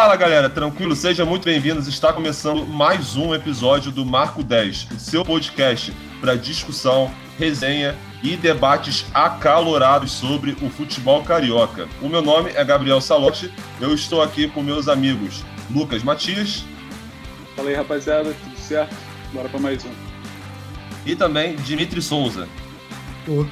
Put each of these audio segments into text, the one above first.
Fala galera, tranquilo? Sejam muito bem-vindos. Está começando mais um episódio do Marco 10, o seu podcast para discussão, resenha e debates acalorados sobre o futebol carioca. O meu nome é Gabriel Salotti, eu estou aqui com meus amigos Lucas Matias. Fala aí rapaziada, tudo certo? Bora para mais um. E também Dimitri Souza. Pô.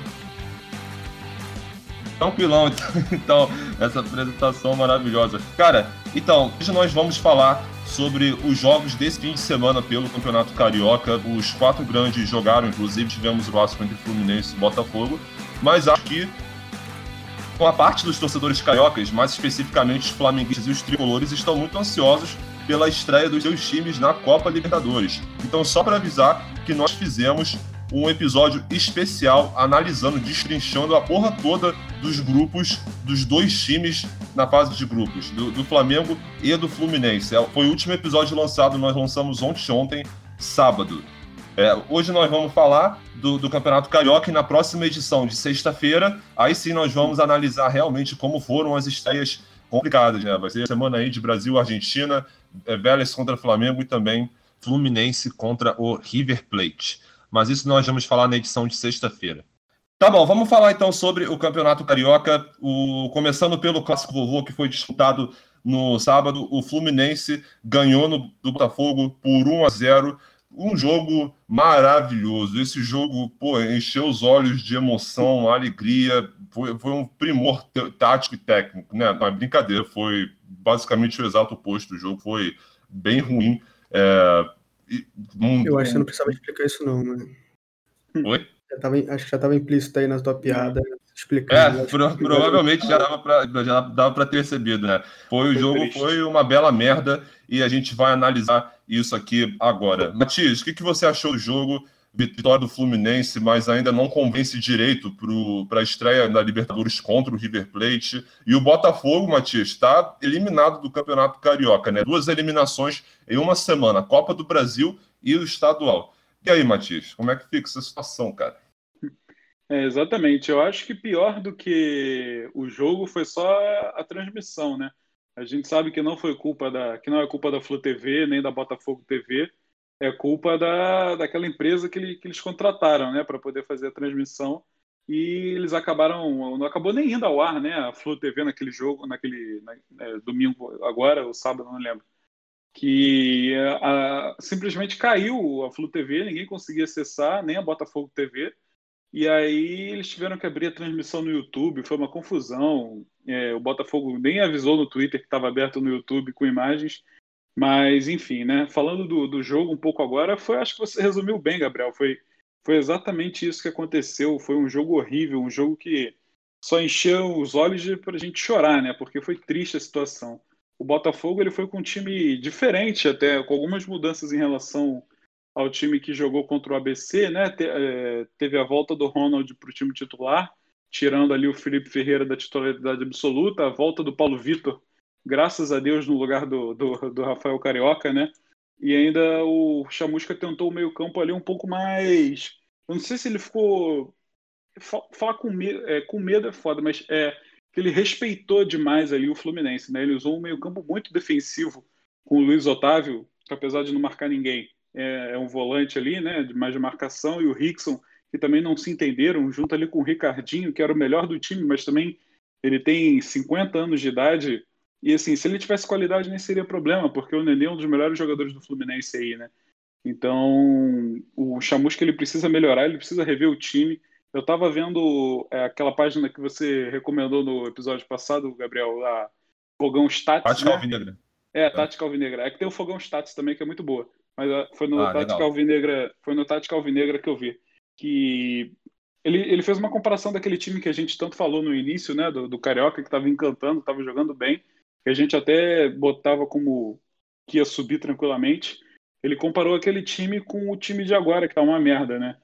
Tranquilão, então, essa apresentação maravilhosa. Cara, então, hoje nós vamos falar sobre os jogos desse fim de semana pelo Campeonato Carioca. Os quatro grandes jogaram, inclusive tivemos o clássico entre Fluminense e Botafogo. Mas acho que com a parte dos torcedores cariocas, mais especificamente os flamenguistas e os tricolores, estão muito ansiosos pela estreia dos seus times na Copa Libertadores. Então, só para avisar que nós fizemos um episódio especial analisando, destrinchando a porra toda dos grupos dos dois times na fase de grupos, do, do Flamengo e do Fluminense. É, foi o último episódio lançado, nós lançamos ontem, ontem sábado. É, hoje nós vamos falar do, do, Campeonato Carioca e na próxima edição de sexta-feira, aí sim nós vamos analisar realmente como foram as estreias complicadas. Né? Vai ser a semana aí de Brasil-Argentina, é, Vélez contra Flamengo e também Fluminense contra o River Plate. Mas isso nós vamos falar na edição de sexta-feira. Tá bom, vamos falar então sobre o Campeonato Carioca, o, começando pelo Clássico Vovô, que foi disputado no sábado. O Fluminense ganhou no, do Botafogo por 1 a 0 um jogo maravilhoso. Esse jogo, pô, encheu os olhos de emoção, alegria. Foi, foi um primor tático e técnico, né? Não é brincadeira, foi basicamente o exato oposto. O jogo foi bem ruim. É, Eu acho que você não precisava explicar isso, não, né? Oi? Já tava, acho que já estava implícito aí na tua piada explicando. É, pro, provavelmente já dava para já dava para ter recebido, né? Foi o foi jogo, triste. foi uma bela merda e a gente vai analisar isso aqui agora. Matias, o que, que você achou do jogo? Vitória do Fluminense, mas ainda não convence direito para a estreia da Libertadores contra o River Plate. E o Botafogo, Matias, está eliminado do Campeonato Carioca, né? Duas eliminações em uma semana, Copa do Brasil e o Estadual. E aí, Matias, como é que fica essa situação, cara? É, exatamente. Eu acho que pior do que o jogo foi só a transmissão, né? A gente sabe que não foi culpa da, que não é culpa da Flu TV nem da Botafogo TV, é culpa da, daquela empresa que, ele, que eles contrataram, né, para poder fazer a transmissão. E eles acabaram, não acabou nem indo ao ar, né? A Flu TV naquele jogo, naquele na, é, domingo agora, ou sábado, não lembro que a, simplesmente caiu a Flu TV, ninguém conseguia acessar, nem a Botafogo TV. E aí eles tiveram que abrir a transmissão no YouTube, foi uma confusão. É, o Botafogo nem avisou no Twitter que estava aberto no YouTube com imagens. Mas, enfim, né? Falando do, do jogo um pouco agora, foi, acho que você resumiu bem, Gabriel. Foi, foi exatamente isso que aconteceu. Foi um jogo horrível, um jogo que só encheu os olhos para a gente chorar, né? Porque foi triste a situação o Botafogo ele foi com um time diferente, até com algumas mudanças em relação ao time que jogou contra o ABC, né? Te, é, teve a volta do Ronald para o time titular, tirando ali o Felipe Ferreira da titularidade absoluta, a volta do Paulo Vitor, graças a Deus, no lugar do, do, do Rafael Carioca, né? E ainda o Chamusca tentou o meio-campo ali um pouco mais. Eu não sei se ele ficou. Falar com medo, é, com medo é foda, mas é, que ele respeitou demais ali o Fluminense, né? Ele usou um meio-campo muito defensivo com o Luiz Otávio, apesar de não marcar ninguém, é, é um volante ali, né? De mais de marcação, e o Rickson, que também não se entenderam, junto ali com o Ricardinho, que era o melhor do time, mas também ele tem 50 anos de idade. E assim, se ele tivesse qualidade, nem seria problema, porque o Nenê é um dos melhores jogadores do Fluminense aí, né? Então, o Chamusca ele precisa melhorar, ele precisa rever o time. Eu estava vendo é, aquela página que você recomendou no episódio passado, Gabriel, a Fogão Stats. Tática né? Alvinegra. É, Tática Alvinegra. É que tem o Fogão Stats também, que é muito boa. Mas uh, foi no ah, Tática Alvinegra, foi no Tática Alvinegra que eu vi. Que ele, ele fez uma comparação daquele time que a gente tanto falou no início, né? Do, do Carioca, que estava encantando, estava jogando bem, que a gente até botava como que ia subir tranquilamente. Ele comparou aquele time com o time de agora, que tá uma merda, né?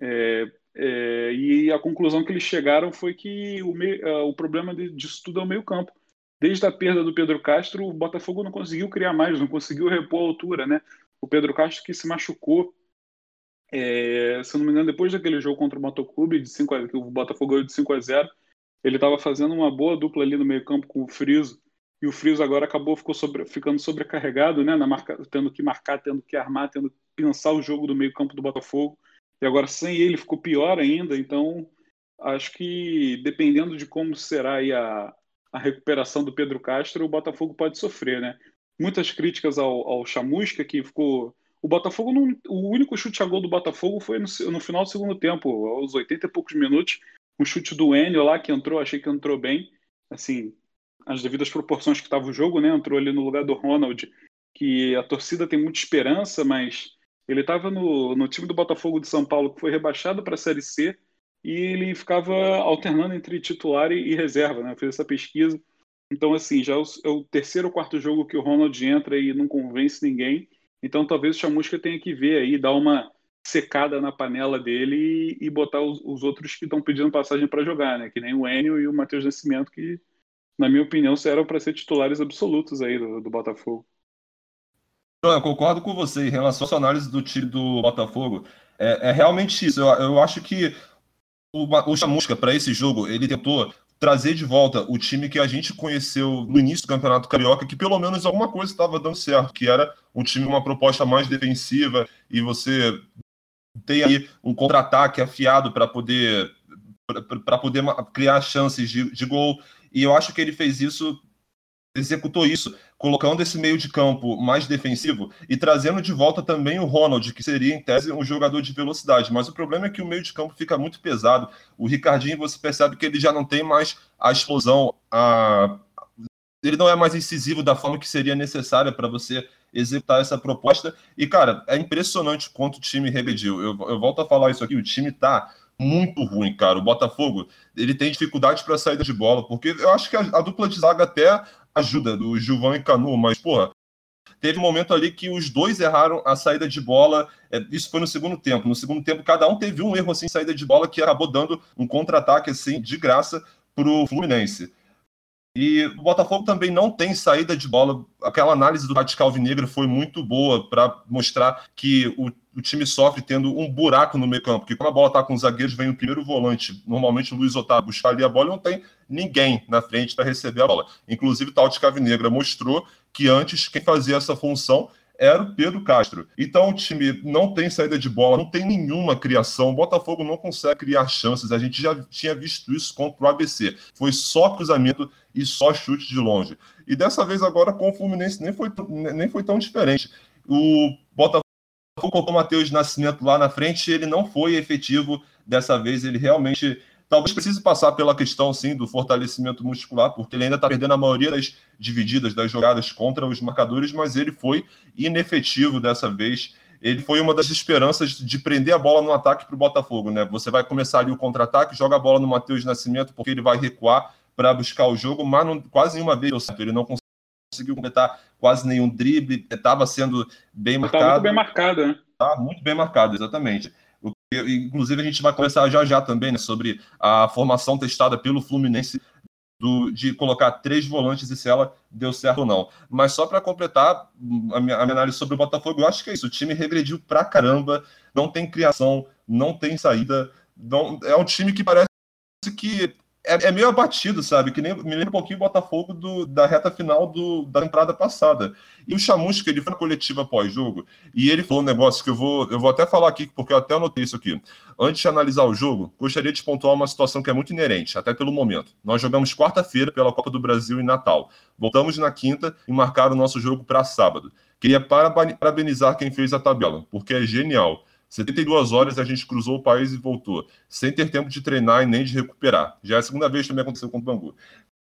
É, é, e a conclusão que eles chegaram foi que o, meio, uh, o problema de, disso tudo é o meio-campo. Desde a perda do Pedro Castro, o Botafogo não conseguiu criar mais, não conseguiu repor a altura, né? O Pedro Castro que se machucou, é, se não me engano, depois daquele jogo contra o Motoclube, de 5 a, que o Botafogo ganhou de 5 a 0, ele estava fazendo uma boa dupla ali no meio-campo com o Friso. E o Frios agora acabou ficou sobre, ficando sobrecarregado, né, na marca, tendo que marcar, tendo que armar, tendo que pensar o jogo do meio-campo do Botafogo. E agora sem ele ficou pior ainda, então acho que dependendo de como será a, a recuperação do Pedro Castro, o Botafogo pode sofrer, né? Muitas críticas ao, ao Chamusca, que ficou. O Botafogo, não, o único chute a gol do Botafogo foi no, no final do segundo tempo, aos 80 e poucos minutos. Um chute do Enio lá que entrou, achei que entrou bem. Assim, as devidas proporções que estava o jogo, né? Entrou ali no lugar do Ronald, que a torcida tem muita esperança, mas ele estava no, no time do Botafogo de São Paulo, que foi rebaixado para a Série C, e ele ficava alternando entre titular e, e reserva, né? Eu fiz essa pesquisa. Então, assim, já é o, é o, terceiro ou quarto jogo que o Ronald entra e não convence ninguém. Então, talvez o Chamusca tenha que ver aí, dar uma secada na panela dele e, e botar os, os, outros que estão pedindo passagem para jogar, né? Que nem o Enio e o Matheus Nascimento, que na minha opinião, eram para ser titulares absolutos aí do, do Botafogo. Eu concordo com você em relação à sua análise do time do Botafogo. É, é realmente isso. Eu, eu, acho que o, o Chamusca, para esse jogo, ele tentou trazer de volta o time que a gente conheceu no início do Campeonato Carioca, que pelo menos alguma coisa estava dando certo, que era um time uma proposta mais defensiva e você tem aí um contra-ataque afiado para poder para poder criar chances de, de gol. E eu acho que ele fez isso, executou isso, colocando esse meio de campo mais defensivo e trazendo de volta também o Ronald, que seria, em tese, um jogador de velocidade. Mas o problema é que o meio de campo fica muito pesado. O Ricardinho, você percebe que ele já não tem mais a explosão, a... ele não é mais incisivo da forma que seria necessária para você executar essa proposta. E, cara, é impressionante quanto o time regrediu. Eu, eu volto a falar isso aqui, o time tá muito ruim, cara. O Botafogo ele tem dificuldade para saída de bola, porque eu acho que a, a, dupla de zaga até ajuda, do Gilvan e Canu, mas, porra, teve um momento ali que os dois erraram a saída de bola. É, isso foi no segundo tempo. No segundo tempo, cada um teve um erro assim, saída de bola, que acabou dando um contra-ataque assim, de graça para o Fluminense. E o Botafogo também não tem saída de bola. Aquela análise do Radical Alvinegro foi muito boa para mostrar que o, o, time sofre tendo um buraco no meio campo. Porque quando a bola está com os zagueiros, vem o primeiro volante. Normalmente o Luiz Otávio buscar ali a bola e não tem ninguém na frente para receber a bola. Inclusive, o Tauti Cavinegra mostrou que antes quem fazia essa função era o Pedro Castro. Então o time não tem saída de bola, não tem nenhuma criação. O Botafogo não consegue criar chances. A gente já tinha visto isso contra o ABC. Foi só cruzamento e só chute de longe. E dessa vez agora com o Fluminense nem foi, nem foi tão diferente. O Botafogo colocou o Matheus Nascimento lá na frente ele não foi efetivo dessa vez. Ele realmente Talvez precise passar pela questão, sim, do fortalecimento muscular, porque ele ainda está perdendo a maioria das divididas, das jogadas contra os marcadores, mas ele foi inefetivo dessa vez. Ele foi uma das esperanças de prender a bola no ataque para o Botafogo, né? Você vai começar ali o contra-ataque, joga a bola no Matheus Nascimento, porque ele vai recuar para buscar o jogo, mas não, quase nenhuma vez. Ele não conseguiu completar quase nenhum drible, estava sendo bem marcado. Estava muito bem marcado, né? Tá muito bem marcado, exatamente. Inclusive, a gente vai conversar já já também né, sobre a formação testada pelo Fluminense do, de colocar três volantes e se ela deu certo ou não. Mas só para completar a minha, a minha, análise sobre o Botafogo, eu acho que é isso. O time regrediu pra caramba, não tem criação, não tem saída. Não, é um time que parece que é, é, meio abatido, sabe? Que nem, me lembra um pouquinho o Botafogo do, da reta final do, da temporada passada. E o Chamusca, ele foi na coletiva pós-jogo e ele falou um negócio que eu vou, eu vou até falar aqui, porque eu até anotei isso aqui. Antes de analisar o jogo, gostaria de pontuar uma situação que é muito inerente, até pelo momento. Nós jogamos quarta-feira pela Copa do Brasil em Natal. Voltamos na quinta e marcaram o nosso jogo para sábado. Queria parabenizar quem fez a tabela, porque é genial. 72 horas a gente cruzou o país e voltou, sem ter tempo de treinar e nem de recuperar. Já é a segunda vez que também aconteceu com o Bangu.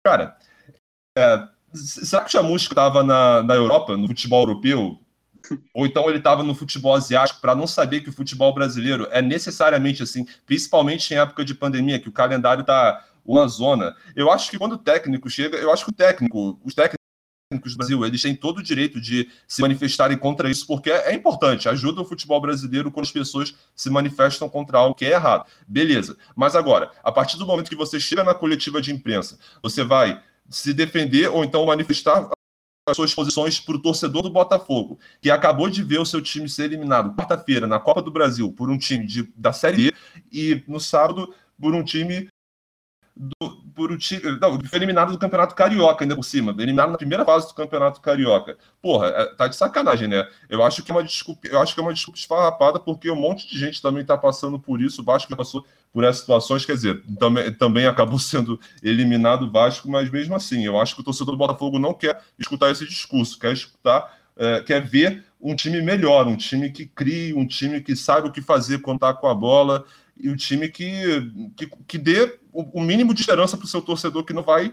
Cara, é, será que o Chamusca estava na, na Europa, no futebol europeu? Ou então ele estava no futebol asiático para não saber que o futebol brasileiro é necessariamente assim, principalmente em época de pandemia, que o calendário está uma zona. Eu acho que quando o técnico chega, eu acho que o técnico, os técnicos técnicos do Brasil, eles têm todo o direito de se manifestarem contra isso, porque é importante, ajuda o futebol brasileiro quando as pessoas se manifestam contra algo que é errado. Beleza. Mas agora, a partir do momento que você chega na coletiva de imprensa, você vai se defender ou então manifestar as suas posições para o torcedor do Botafogo, que acabou de ver o seu time ser eliminado quarta-feira na Copa do Brasil por um time de, da Série B e no sábado por um time do, por o time. Não, foi eliminado do Campeonato Carioca ainda por cima. Eliminado na primeira fase do Campeonato Carioca. Porra, é, tá de sacanagem, né? Eu acho que é uma desculpa, eu acho que é uma desculpa esfarrapada, porque um monte de gente também tá passando por isso. O Vasco passou por essas situações, quer dizer, também, também acabou sendo eliminado o Vasco, mas mesmo assim, eu acho que o torcedor do Botafogo não quer escutar esse discurso, quer escutar, é, quer ver um time melhor, um time que crie, um time que sabe o que fazer quando tá com a bola e um time que, que, que dê o, o mínimo de esperança para o seu torcedor que não vai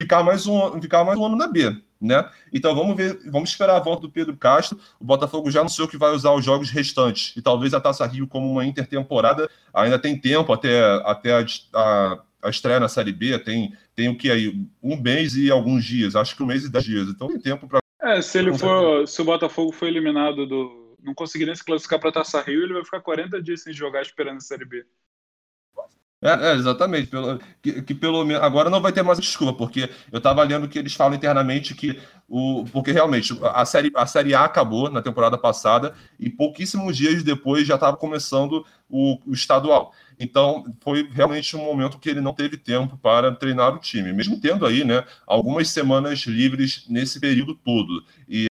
ficar mais um, ficar mais um ano na B, né? Então vamos ver, vamos esperar a volta do Pedro Castro. O Botafogo já anunciou que vai usar os jogos restantes e talvez a Taça Rio como uma intertemporada. Ainda tem tempo até, até a, a, a estreia na Série B, tem, tem o que aí? Um mês e alguns dias, acho que um mês e dez dias. Então tem tempo para. É, se ele for, se o Botafogo for eliminado do, não conseguir nem se classificar para Taça Rio, ele vai ficar 40 dias sem jogar esperando a Série B. É, é, exatamente. Pelo, que, que, pelo agora não vai ter mais desculpa, porque eu estava lendo que eles falam internamente que o. Porque realmente a série, a série A acabou na temporada passada e pouquíssimos dias depois já estava começando o, o, estadual. Então foi realmente um momento que ele não teve tempo para treinar o time, mesmo tendo aí, né, algumas semanas livres nesse período todo. E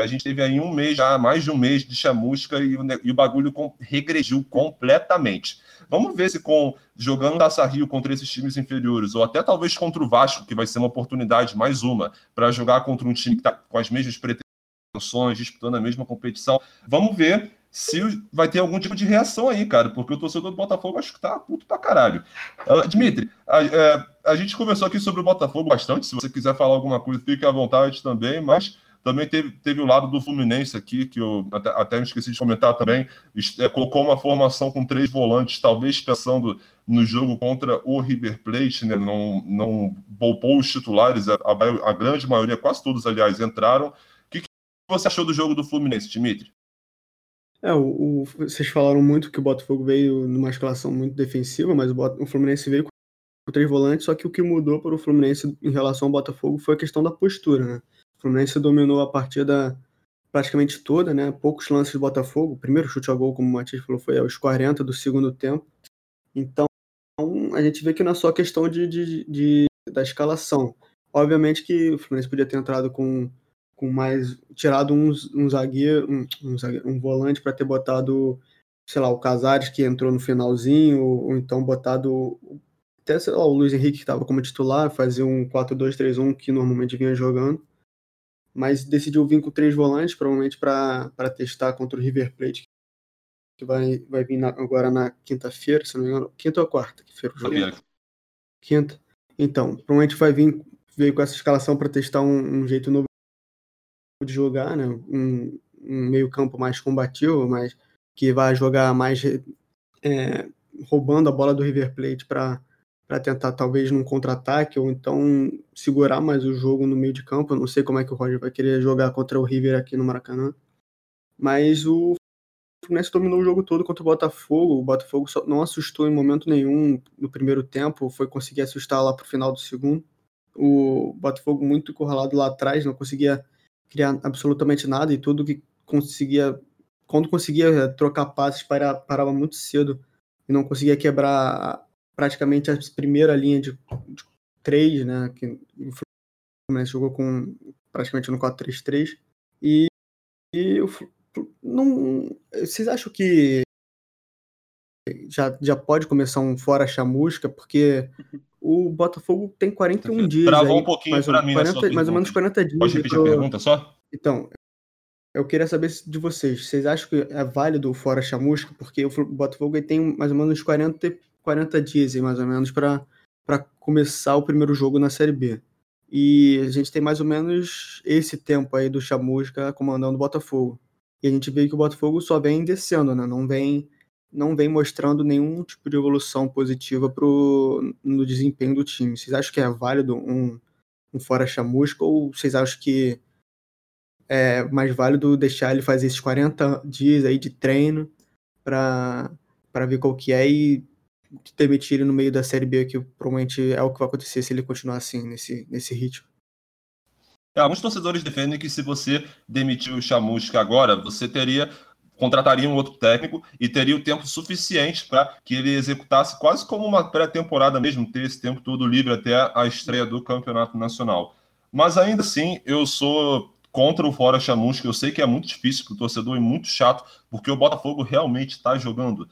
a gente teve aí um mês, já mais de um mês de chamusca e o, e o bagulho com, regrediu completamente. Vamos ver se com jogando Taça Rio contra esses times inferiores, ou até talvez contra o Vasco, que vai ser uma oportunidade, mais uma, para jogar contra um time que está com as mesmas pretensões, disputando a mesma competição. Vamos ver se vai ter algum tipo de reação aí, cara, porque o torcedor do Botafogo acho que tá puto pra caralho. Uh, Dimitri, a, é, a gente conversou aqui sobre o Botafogo bastante, se você quiser falar alguma coisa, fique à vontade também, mas também teve, teve o lado do Fluminense aqui, que eu até, até me esqueci de comentar também. É, colocou uma formação com três volantes, talvez pensando no jogo contra o River Plate, né? não, não poupou os titulares, a, a, a grande maioria, quase todos, aliás, entraram. O que, que, você achou do jogo do Fluminense, Dimitri? É, o, o, vocês falaram muito que o Botafogo veio numa escalação muito defensiva, mas o, o Fluminense veio com três volantes, só que o que mudou para o Fluminense em relação ao Botafogo foi a questão da postura, né? Fluminense dominou a partida praticamente toda, né? Poucos lances do Botafogo. O primeiro chute a gol, como o Matias falou, foi aos 40 do segundo tempo. Então, a gente vê que não é só questão de, de, de da escalação. Obviamente que o Fluminense podia ter entrado com, com mais. tirado um, um zagueiro, um, um, zagueiro, um volante para ter botado, sei lá, o Casares, que entrou no finalzinho, ou, ou então botado até sei lá, o Luiz Henrique, que estava como titular, fazia um 4-2-3-1 que normalmente vinha jogando mas decidiu vir com três volantes, provavelmente para testar contra o River Plate, que vai, vai vir na, agora na quinta-feira, se não me engano. Quinta ou quarta? Que feira o jogo? Quinta. quinta. Então, provavelmente vai vir veio com essa escalação para testar um, um, jeito novo de jogar, né? Um, um meio-campo mais combativo, mas que vai jogar mais é, roubando a bola do River Plate para para tentar talvez num contra-ataque ou então segurar mais o jogo no meio de campo. Eu não sei como é que o Roger vai querer jogar contra o River aqui no Maracanã. Mas o Fluminense dominou o jogo todo contra o Botafogo. O Botafogo não assustou em momento nenhum no primeiro tempo, foi conseguir assustar lá para o final do segundo. O Botafogo muito encurralado lá atrás, não conseguia criar absolutamente nada e tudo que conseguia, quando conseguia trocar passes, parava muito cedo e não conseguia quebrar praticamente a primeira linha de, de três, né? Que o Fluminense jogou com praticamente no 4-3-3. E, e eu, não, vocês acham que já, já pode começar um fora chamusca? Porque o Botafogo tem 41 dias. Travou aí, um pouquinho mais, mim, 40, mais ou menos 40 dias. Pode repetir a pergunta só? Então, eu queria saber de vocês. Vocês acham que é válido o fora chamusca? Porque o Botafogo tem mais ou menos 40 40 dias, mais ou menos, para começar o primeiro jogo na Série B. E a gente tem mais ou menos esse tempo aí do Chamusca comandando o Botafogo. E a gente vê que o Botafogo só vem descendo, né? Não vem, não vem mostrando nenhum tipo de evolução positiva pro, no desempenho do time. Vocês acham que é válido um, um fora Chamusca ou vocês acham que é mais válido deixar ele fazer esses 40 dias aí de treino para ver qual que é e demitir ele no meio da Série B, que provavelmente é o que vai acontecer se ele continuar assim, nesse, nesse ritmo. É, alguns torcedores defendem que se você demitir o Chamusca agora, você teria contrataria um outro técnico e teria o tempo suficiente para que ele executasse quase como uma pré-temporada mesmo, ter esse tempo todo livre até a estreia do campeonato nacional. Mas ainda assim, eu sou contra o Fora Chamusca. Eu sei que é muito difícil para o torcedor e muito chato, porque o Botafogo realmente está jogando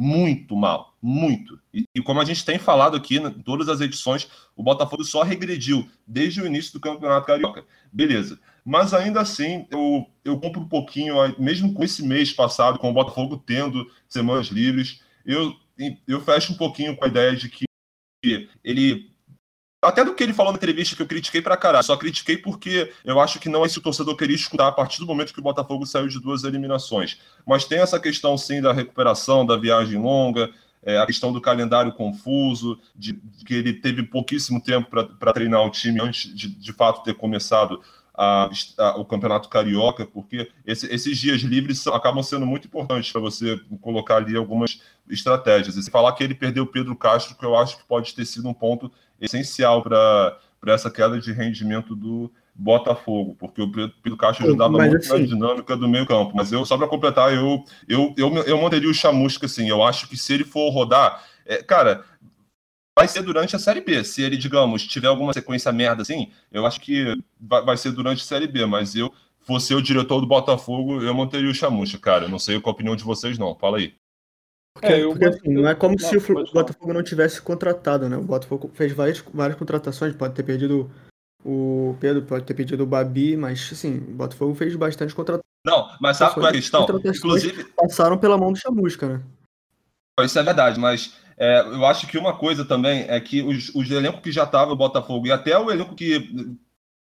muito mal, muito. E, e, como a gente tem falado aqui em todas as edições, o Botafogo só regrediu desde o início do Campeonato Carioca. Beleza. Mas ainda assim, eu, eu compro um pouquinho, mesmo com esse mês passado, com o Botafogo tendo semanas livres, eu, eu fecho um pouquinho com a ideia de que ele até do que ele falou na entrevista que eu critiquei pra caralho. Só critiquei porque eu acho que não é isso o torcedor queria escutar a partir do momento que o Botafogo saiu de duas eliminações. Mas tem essa questão, sim, da recuperação, da viagem longa, é, a questão do calendário confuso, de, de que ele teve pouquíssimo tempo para treinar o time antes de, de fato, ter começado a, a, o Campeonato Carioca, porque esse, esses dias livres são, acabam sendo muito importantes para você colocar ali algumas estratégias. E falar que ele perdeu o Pedro Castro, que eu acho que pode ter sido um ponto essencial para essa queda de rendimento do Botafogo, porque o Pedro Castro ajudava mas, muito assim... na dinâmica do meio campo. Mas eu, só para completar, eu, eu, eu, eu manteria o Chamusca, assim, eu acho que se ele for rodar, é, cara, vai ser durante a Série B. Se ele, digamos, tiver alguma sequência merda assim, eu acho que vai, vai ser durante a Série B, mas eu, fosse o diretor do Botafogo, eu manteria o Chamusca, cara. Eu não sei qual a opinião de vocês, não. Fala aí. Porque, é, porque assim, não é como não, se o Botafogo não tivesse contratado, né? O Botafogo fez várias, várias contratações, pode ter perdido o Pedro, pode ter perdido o Babi, mas assim, o Botafogo fez bastante contratações. Não, mas sabe qual é a questão? Inclusive. Passaram pela mão do Chamusca, né? Isso é verdade, mas é, eu acho que uma coisa também é que os, os elencos que já estavam no Botafogo e até o elenco que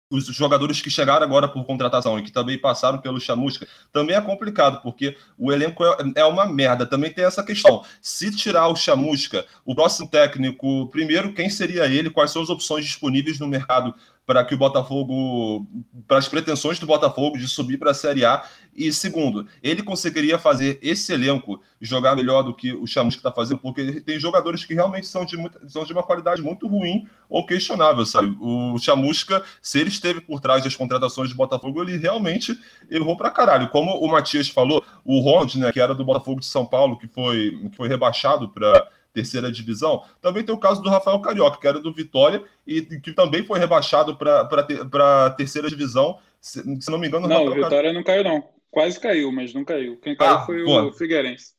os jogadores que chegaram agora por contratação e que também passaram pelo Chamusca, também é complicado, porque o elenco é, é, uma merda. Também tem essa questão. Se tirar o Chamusca, o próximo técnico, primeiro, quem seria ele? Quais são as opções disponíveis no mercado para que o Botafogo, para as pretensões do Botafogo de subir para a Série A. E segundo, ele conseguiria fazer esse elenco jogar melhor do que o Chamusca está fazendo, porque tem jogadores que realmente são de, muita, são de uma qualidade muito ruim ou questionável, sabe? O Chamusca, se ele esteve por trás das contratações do Botafogo, ele realmente errou para caralho. Como o Matias falou, o Ronald, né, que era do Botafogo de São Paulo, que foi, que foi rebaixado para terceira divisão. Também tem o caso do Rafael Carioca, que era do Vitória e que também foi rebaixado para a terceira divisão. Se, se, não me engano, não, o Vitória Carioca... não caiu, não. Quase caiu, mas não caiu. Quem caiu ah, foi pô. o Figueirense.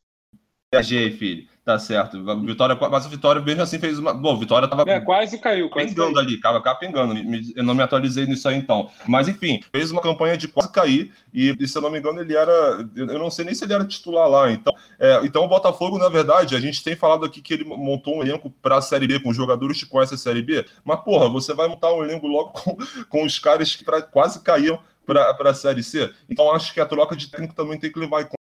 Viajei, filho. Tá certo. Vitória, mas o Vitória mesmo assim fez uma. Bom, Vitória tava. É, quase caiu, quase pingando caiu. ali, tava capengando. Eu não me atualizei nisso aí então. Mas enfim, fez uma campanha de quase cair. E, se eu não me engano, ele era. Eu não sei nem se ele era titular lá. Então, é, então o Botafogo, na verdade, a gente tem falado aqui que ele montou um elenco para a Série B, com jogadores que conhecem a Série B. Mas, porra, você vai montar um elenco logo com, com os caras que pra, quase caíam para a Série C. Então, acho que a troca de técnico também tem que levar em conta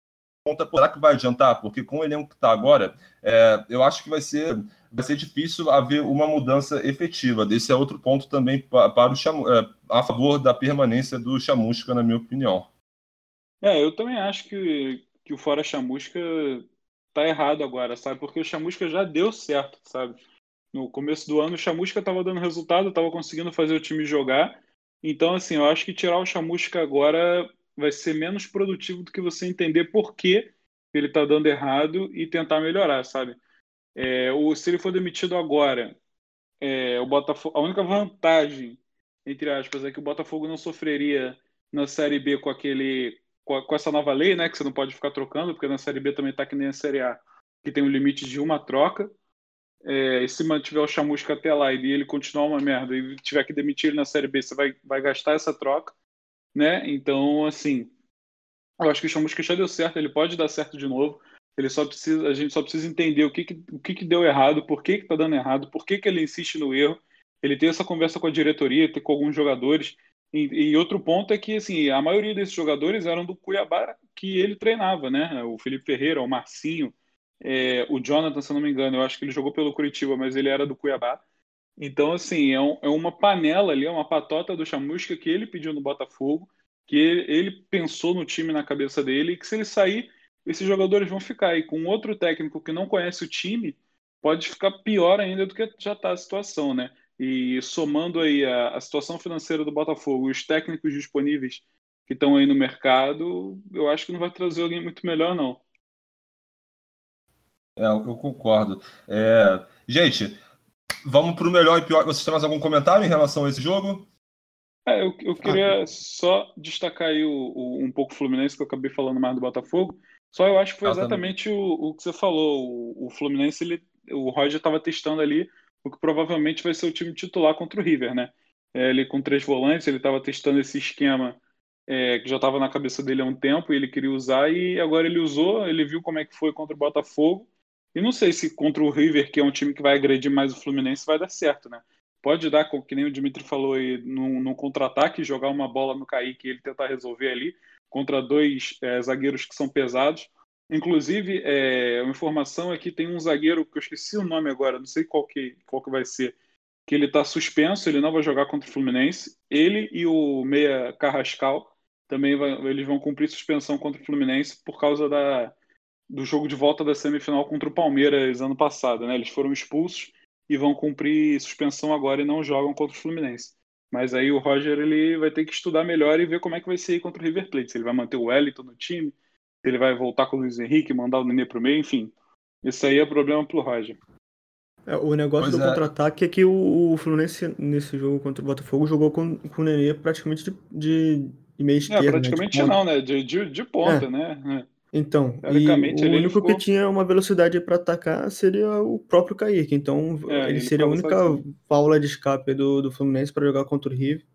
conta, será que vai adiantar? Porque com o elenco que está agora, é, eu acho que vai ser, vai ser difícil haver uma mudança efetiva. Esse é outro ponto também para, o Chamu, é, a favor da permanência do Chamusca, na minha opinião. É, eu também acho que, que o Fora Chamusca tá errado agora, sabe? Porque o Chamusca já deu certo, sabe? No começo do ano, o Chamusca estava dando resultado, estava conseguindo fazer o time jogar. Então, assim, eu acho que tirar o Chamusca agora vai ser menos produtivo do que você entender por que ele está dando errado e tentar melhorar, sabe? É, ou se ele for demitido agora, é, o Botafogo, a única vantagem, entre aspas, é que o Botafogo não sofreria na Série B com aquele com, com essa nova lei, né, que você não pode ficar trocando, porque na Série B também está que nem a Série A, que tem um limite de uma troca. É, e se mantiver o chamusca até lá e ele continuar uma merda e tiver que demitir ele na Série B, você vai, vai gastar essa troca né? Então, assim, eu acho que o Chamusca já deu certo, ele pode dar certo de novo. Ele só precisa, a gente só precisa entender o que, que o que, que deu errado, por que que tá dando errado, por que que ele insiste no erro. Ele tem essa conversa com a diretoria, tem com alguns jogadores. E, e, outro ponto é que assim, a maioria desses jogadores eram do Cuiabá que ele treinava, né? O Felipe Ferreira, o Marcinho, é, o Jonathan, se não me engano, eu acho que ele jogou pelo Curitiba, mas ele era do Cuiabá. Então, assim, é, um, é uma panela ali, é uma patota do Chamusca que ele pediu no Botafogo, que ele, ele, pensou no time na cabeça dele, e que se ele sair, esses jogadores vão ficar. E com outro técnico que não conhece o time, pode ficar pior ainda do que já está a situação, né? E somando aí a, a situação financeira do Botafogo e os técnicos disponíveis que estão aí no mercado, eu acho que não vai trazer alguém muito melhor, não. É, eu concordo. É... Gente, vamos para o melhor e pior. Vocês têm mais algum comentário em relação a esse jogo? É, eu, eu queria ah, só destacar aí o, o, um pouco o Fluminense, que eu acabei falando mais do Botafogo. Só eu acho que foi exatamente o, o que você falou. O, o Fluminense, ele, o Roger estava testando ali o que provavelmente vai ser o time titular contra o River, né? É, ele com três volantes, ele estava testando esse esquema é, que já estava na cabeça dele há um tempo e ele queria usar e agora ele usou, ele viu como é que foi contra o Botafogo e não sei se contra o River, que é um time que vai agredir mais o Fluminense, vai dar certo, né? Pode dar, que nem o Dimitri falou aí, num, num contra-ataque, jogar uma bola no Kaique e ele tentar resolver ali contra dois é, zagueiros que são pesados. Inclusive, é, uma informação é que tem um zagueiro, que eu esqueci o nome agora, não sei qual que, qual que vai ser, que ele está suspenso, ele não vai jogar contra o Fluminense. Ele e o Meia Carrascal também vai, eles vão cumprir suspensão contra o Fluminense por causa da, do jogo de volta da semifinal contra o Palmeiras ano passado. Né? Eles foram expulsos e vão cumprir suspensão agora e não jogam contra o Fluminense. Mas aí o Roger ele vai ter que estudar melhor e ver como é que vai ser contra o River Plate. Se ele vai manter o Wellington no time, se ele vai voltar com o Luiz Henrique, mandar o Nenê pro meio, enfim. Isso aí é problema pro Roger. É, o negócio pois do é. contra-ataque é que o, o, Fluminense, nesse jogo contra o Botafogo, jogou com, com o Nenê praticamente de, de, de meia esquerda. É, praticamente né? não, né? De, de, de ponta, é. né? Então, o único ficou... que tinha uma velocidade para atacar seria o próprio Kaique. Então, é, ele, ele, seria a única válvula de escape do, do Fluminense para jogar contra o River.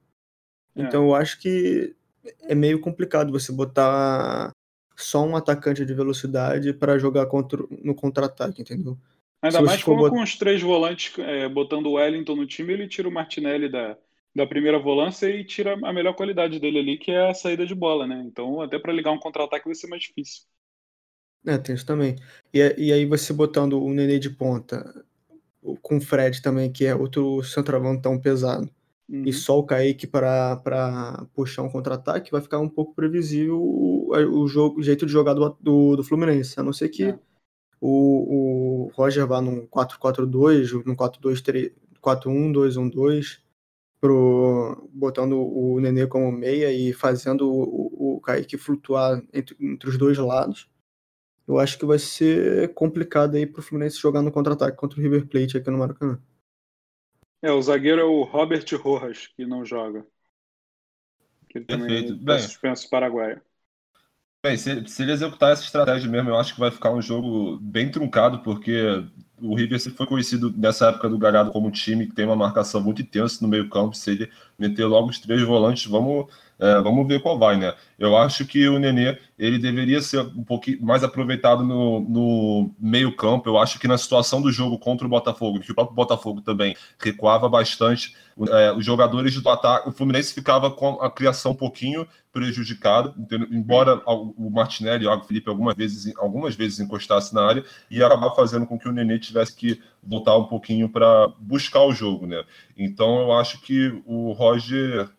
É. Então, eu acho que é meio complicado você botar só um atacante de velocidade para jogar contra, no contra-ataque, entendeu? Ainda mais como bot... com os três volantes é, botando o Wellington no time, ele tira o Martinelli da, da primeira volância e tira a melhor qualidade dele ali, que é a saída de bola, né? Então, até para ligar um contra-ataque vai ser mais difícil. É, tem isso também. E, e aí você botando o Nenê de ponta, com o Fred também, que é outro centroavante tão pesado, uhum. e só o Kaique para puxar um contra-ataque, vai ficar um pouco previsível o, o, jogo, o jeito de jogar do, do, do Fluminense, a não ser que é. o, o Roger vá num 4-4-2, num 4-1-2-1-2, pro, botando o Nenê como meia e fazendo o, o Kaique flutuar entre, entre os dois lados eu acho que vai ser complicado aí pro Fluminense jogar no contra-ataque contra o River Plate aqui no Maracanã. É, o zagueiro é o Robert Rojas, que não joga. Que ele Perfeito. também tá suspenso paraguaio. Bem, se, se, ele executar essa estratégia mesmo, eu acho que vai ficar um jogo bem truncado, porque o River foi conhecido nessa época do Galhardo como um time que tem uma marcação muito intensa no meio campo. Se ele meter logo os três volantes, vamos é, vamos ver qual vai, né? Eu acho que o Nenê ele deveria ser um pouquinho mais aproveitado no, no meio campo. Eu acho que na situação do jogo contra o Botafogo, que o próprio Botafogo também recuava bastante, é, os jogadores do ataque, o Fluminense ficava com a criação um pouquinho prejudicada, embora o Martinelli e o Felipe algumas vezes, algumas vezes encostasse na área e acabar fazendo com que o Nenê tivesse que voltar um pouquinho para buscar o jogo, né? Então eu acho que o Roger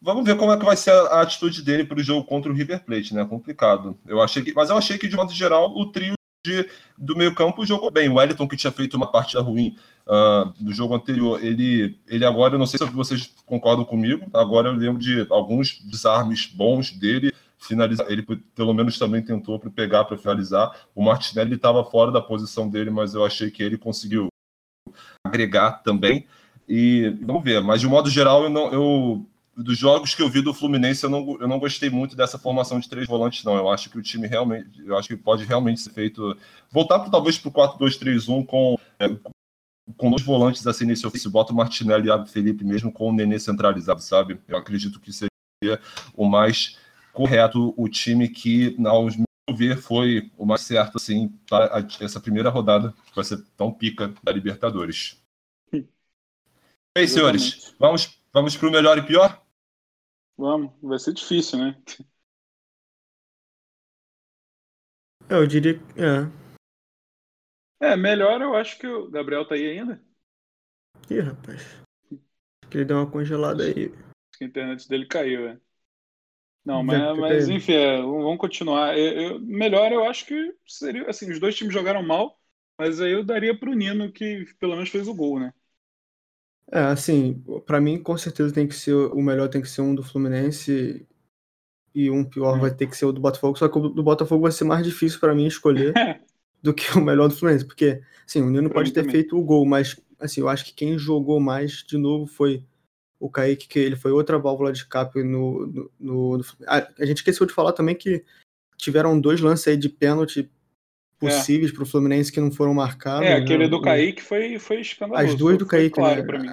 Vamos ver como é que vai ser a atitude dele para o jogo contra o River Plate, né? Complicado. Eu achei que, mas eu achei que de modo geral o trio de, do meio campo jogou bem. O Wellington que tinha feito uma partida ruim uh, do jogo anterior, ele, ele agora, eu não sei se vocês concordam comigo. Agora eu lembro de alguns desarmes bons dele. Finalizar, ele pelo menos também tentou para pegar para finalizar. O Martinelli estava fora da posição dele, mas eu achei que ele conseguiu agregar também. E vamos ver, mas de modo geral eu não, eu dos jogos que eu vi do Fluminense, eu não, eu não gostei muito dessa formação de três volantes, não. Eu acho que o time realmente, eu acho que pode realmente ser feito. Voltar pro, talvez para o 4-2-3-1 com, é, com dois volantes assim nesse ofício, bota o Martinelli e o Felipe mesmo com o Nenê centralizado, sabe? Eu acredito que seria o mais correto, o time que, ao meu ver, foi o mais certo, assim, para essa primeira rodada, que vai ser tão pica da Libertadores. Bem, senhores, vamos, vamos para o melhor e pior? Vamos, vai ser difícil, né? É, eu diria que. É. é, melhor eu acho que o Gabriel tá aí ainda. Ih, rapaz. Acho que ele deu uma congelada aí. Acho que a internet dele caiu, é. Não, mas, mas enfim, é, vamos continuar. Eu, eu, melhor eu acho que seria. Assim, os dois times jogaram mal, mas aí eu daria pro Nino, que pelo menos fez o gol, né? É, assim, para mim com certeza tem que ser o melhor tem que ser um do Fluminense e um pior vai ter que ser o do Botafogo, só que o do Botafogo vai ser mais difícil para mim escolher do que o melhor do Fluminense, porque assim, o Nino pode ter também. feito o gol, mas assim, eu acho que quem jogou mais de novo foi o Kaique, que ele foi outra válvula de escape no, no, no, no a, a, gente esqueceu de falar também que tiveram dois lances aí de pênalti possíveis é. para o Fluminense que não foram marcados. É, aquele né? do Kaique foi, foi escandaloso. As duas do Kaique, claro né? para mim.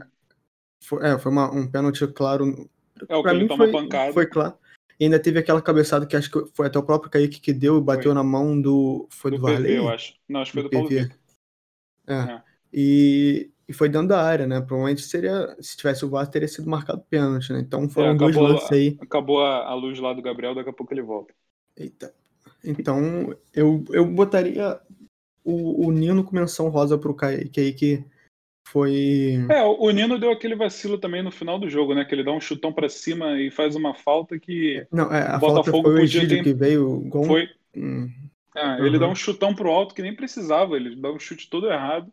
Foi, é, foi uma, um pênalti claro. É, o que ele toma foi, pancada. Foi claro. E ainda teve aquela cabeçada que acho que foi até o próprio Kaique que deu e bateu foi. na mão do. Foi do, do Varley? eu acho. Não, acho que foi do, do Paulo Vitor. É. é. E, e foi dentro da área, né? Provavelmente seria, se tivesse o VAR, teria sido marcado pênalti, né? Então foram é, acabou, dois lances aí. Acabou a, a, luz lá do Gabriel, daqui a pouco ele volta. Eita. Então, eu, eu botaria o, o Nino com menção rosa pro Kaique aí, que foi. É, o Nino deu aquele vacilo também no final do jogo, né? Que ele dá um chutão para cima e faz uma falta que. Não, é, a Botafogo falta foi o Egídio ter... que veio. Com... Foi. Hum. É, ele uhum. dá um chutão pro alto que nem precisava, ele dá um chute todo errado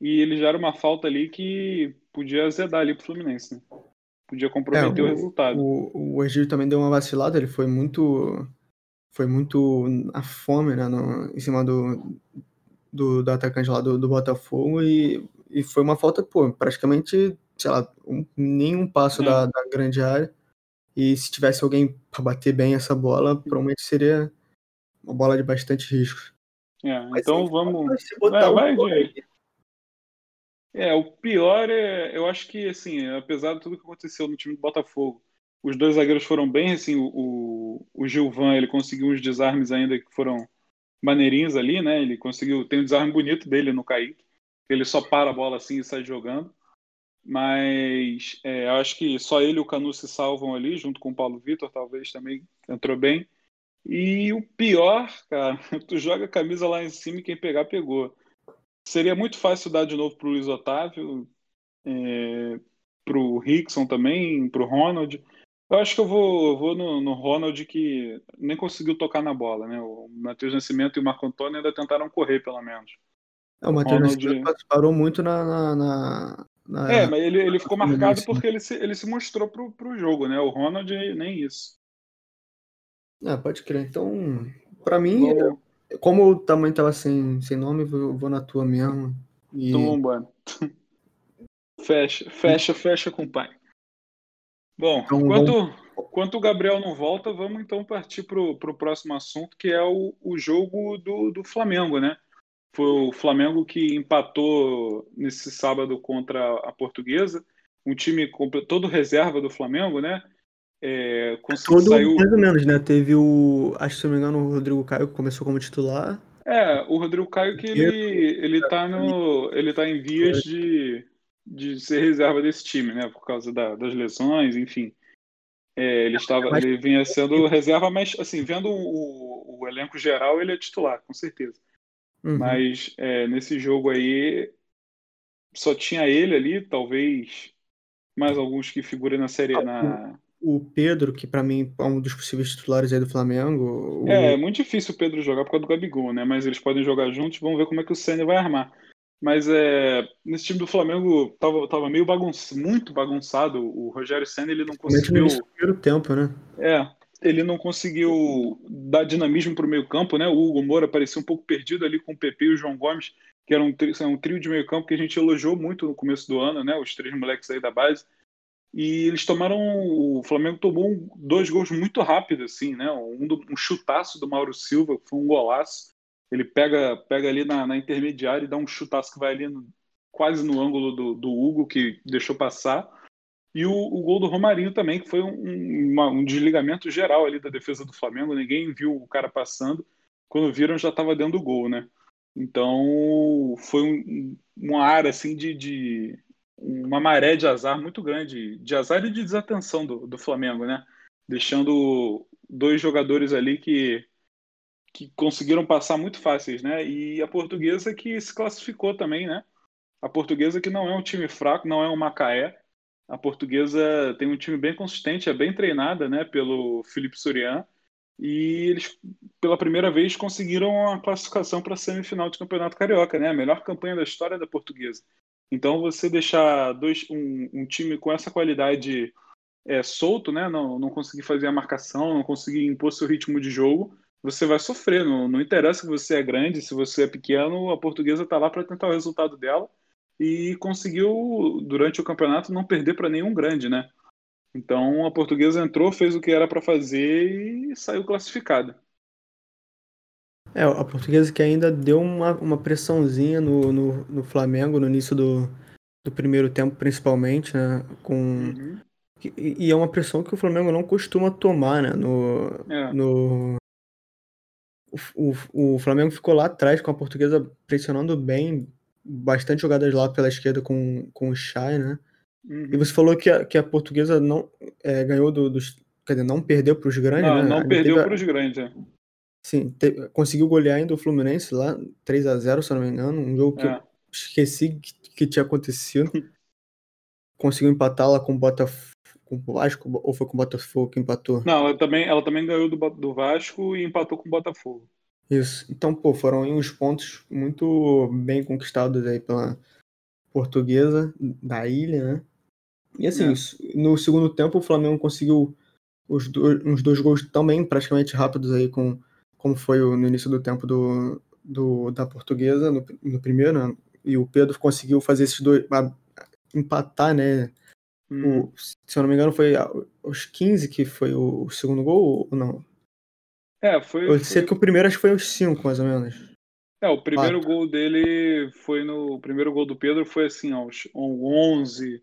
e ele já era uma falta ali que podia azedar ali pro Fluminense, né? Podia comprometer é, o, o, resultado. O, o Egídio também deu uma vacilada, ele foi muito foi muito a fome, né, no, em cima do, do, do atacante lá do, do, Botafogo e, e foi uma falta, pô, praticamente, sei lá, um, nenhum passo é. da, da grande área e se tivesse alguém para bater bem essa bola, provavelmente seria uma bola de bastante risco. É, Mas, então assim, vamos. É, vai, vai, é, o pior é, eu acho que, assim, apesar de tudo que aconteceu no time do Botafogo, os dois zagueiros foram bem, assim, o, o Gilvan, ele conseguiu uns desarmes ainda que foram maneirinhos ali, né? Ele conseguiu, tem um desarme bonito dele no Kaique, ele só para a bola assim e sai jogando. Mas é, acho que só ele e o Canu se salvam ali, junto com o Paulo Vitor, talvez também entrou bem. E o pior, cara, tu joga a camisa lá em cima e quem pegar, pegou. Seria muito fácil dar de novo para o Luiz Otávio, é, para o Rickson também, para o Ronald. Eu acho que eu vou, vou no, no, Ronald que nem conseguiu tocar na bola, né? O Matheus Nascimento e o Marco Antônio ainda tentaram correr, pelo menos. É, o Matheus Ronald... Nascimento parou muito na, na, na, na, É, mas ele, ele ficou marcado porque ele se, ele se mostrou pro, pro jogo, né? O Ronald nem isso. É, pode crer. Então, para mim, vou... Como o tamanho tava sem, sem nome, vou, vou na tua mesmo. E... Tumba. fecha, fecha, fecha com o pai. Bom, então, enquanto, vamos... enquanto o Gabriel não volta, vamos então partir para o próximo assunto, que é o, o jogo do, do Flamengo, né? Foi o Flamengo que empatou nesse sábado contra a Portuguesa, um time todo reserva do Flamengo, né? É, Todo, saiu... Mais ou menos, né? Teve o. Acho que se não me engano, o Rodrigo Caio que começou como titular. É, o Rodrigo Caio que ele, ele tá no. Ele tá em vias de, de ser reserva desse time, né? Por causa da, das lesões, enfim. É, ele estava. Ele vinha sendo reserva, mas assim, vendo o, o elenco geral, ele é titular, com certeza. Uhum. Mas é, nesse jogo aí só tinha ele ali, talvez mais alguns que figuram na série. Ah, na, o Pedro, que para mim é um dos possíveis titulares aí do Flamengo. O... É, é muito difícil o Pedro jogar por causa do Gabigol, né? Mas eles podem jogar juntos, vamos ver como é que o Senna vai armar. Mas é, nesse time do Flamengo tava, tava meio bagunçado, muito bagunçado. O Rogério Senna ele não conseguiu. No primeiro tempo, né? É, ele não conseguiu dar dinamismo para o meio campo, né? O Hugo Moura parecia um pouco perdido ali com o PP e o João Gomes, que era um, um trio de meio campo que a gente elogiou muito no começo do ano, né? Os três moleques aí da base e eles tomaram. O Flamengo tomou um, dois gols muito rápidos, assim, né? Um, um chutaço do Mauro Silva, que foi um golaço. Ele pega, pega ali na, na intermediária e dá um chutaço que vai ali no, quase no ângulo do, do, Hugo, que deixou passar. E o, o gol do Romarinho também, que foi um, uma, um, desligamento geral ali da defesa do Flamengo. Ninguém viu o cara passando. Quando viram, já estava dentro do gol, né? Então, foi um, uma área assim de, de uma maré de azar muito grande, de azar e de desatenção do, do Flamengo, né? Deixando dois jogadores ali que, que conseguiram passar muito fáceis, né? E a portuguesa que se classificou também, né? A portuguesa que não é um time fraco, não é um Macaé. A portuguesa tem um time bem consistente, é bem treinada, né? Pelo Felipe Surian. E eles, pela primeira vez, conseguiram a classificação para a semifinal de Campeonato Carioca, né? A melhor campanha da história da portuguesa. Então, você deixar dois, um, um time com essa qualidade é, solto, né? Não, não conseguir fazer a marcação, não conseguir impor seu ritmo de jogo, você vai sofrer. Não, não interessa se você é grande, se você é pequeno, a portuguesa está lá para tentar o resultado dela e conseguiu, durante o campeonato, não perder para nenhum grande, né? Então a portuguesa entrou, fez o que era para fazer e saiu classificada. É, a portuguesa que ainda deu uma, uma pressãozinha no, no, no Flamengo no início do, do primeiro tempo, principalmente, né? Com, uhum. e, e, é uma pressão que o Flamengo não costuma tomar, né? No, é. no, o, o, Flamengo ficou lá atrás com a portuguesa pressionando bem, bastante jogadas lá pela esquerda com, com o Chay, né? Uhum. E você falou que a, que a portuguesa não é, ganhou do, dos. Quer dizer, não perdeu para os grandes, não, né? Não perdeu para os grandes, é. Sim, te, conseguiu golear ainda o Fluminense lá, 3 a 0 se eu não me engano. Um jogo que é. eu esqueci que, que tinha acontecido. conseguiu empatar lá com o Botafogo. Com o Vasco ou foi com o Botafogo que empatou? Não, ela também, ela também ganhou do, do Vasco e empatou com o Botafogo. Isso. Então, pô, foram uns pontos muito bem conquistados aí pela portuguesa da ilha, né? E assim, é. no segundo tempo o Flamengo conseguiu os dois, uns dois gols também praticamente rápidos aí, com, como foi no início do tempo do, do da portuguesa, no, no primeiro, né? e o Pedro conseguiu fazer esses dois, empatar, né? Hum. O, se eu não me engano, foi aos 15 que foi o, segundo gol ou não? É, foi. Eu sei foi... que o primeiro acho que foi aos 5, mais ou menos. É, o primeiro Quatro. gol dele foi no. O primeiro gol do Pedro foi assim, aos 11,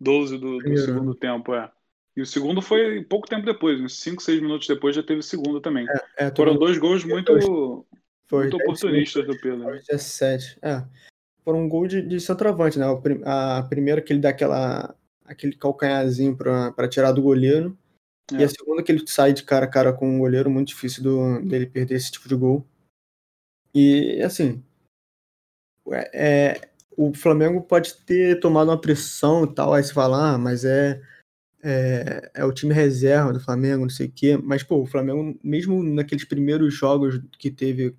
12 do, do segundo tempo, é. E o segundo foi pouco tempo depois, uns 5, 6 minutos depois já teve o segundo também. É, é, Foram dois gols muito, foi, muito oportunistas do Pedro. Foi 17. É. Foram um gol de, de centroavante, né? A primeira que ele dá aquela, aquele calcanharzinho para tirar do goleiro. É. E a segunda que ele sai de cara a cara com o goleiro, muito difícil do, dele perder esse tipo de gol. E assim, é, é o Flamengo pode ter tomado uma pressão e tal, aí se falar, ah, mas é, é, é, o time reserva do Flamengo, não sei o quê. Mas, pô, o Flamengo, mesmo naqueles primeiros jogos que teve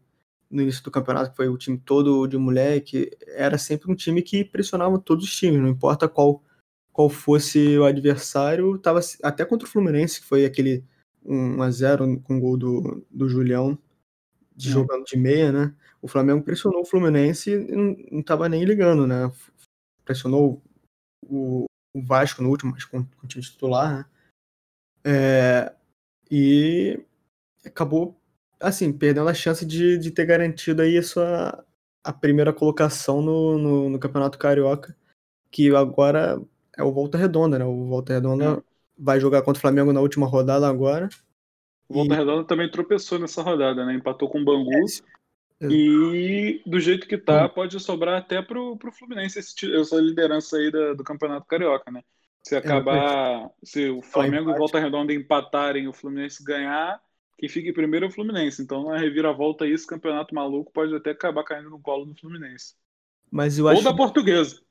no início do campeonato, que foi o time todo de moleque, era sempre um time que pressionava todos os times, não importa qual, qual fosse o adversário, tava até contra o Fluminense, que foi aquele 1x0 com o gol do, do Julião, de é. jogando de meia, né? O Flamengo pressionou o Fluminense e não, não tava nem ligando, né? Pressionou o, o Vasco no último, mas com, com o time titular, né? É, e acabou, assim, perdendo a chance de, de ter garantido aí a sua a primeira colocação no, no, no Campeonato Carioca, que agora é o Volta Redonda, né? O Volta Redonda é. vai jogar contra o Flamengo na última rodada agora. O Volta e... Redonda também tropeçou nessa rodada, né? Empatou com o Bangu. É. E do jeito que tá, hum. pode sobrar até pro, pro Fluminense esse, essa liderança aí da, do Campeonato Carioca, né? Se é, acabar, é, se o Flamengo e Volta Redonda empatarem o Fluminense ganhar, quem fica em primeiro é o Fluminense. Então, na reviravolta aí, esse campeonato maluco pode até acabar caindo no colo do Fluminense. Mas eu Ou acho... da portuguesa.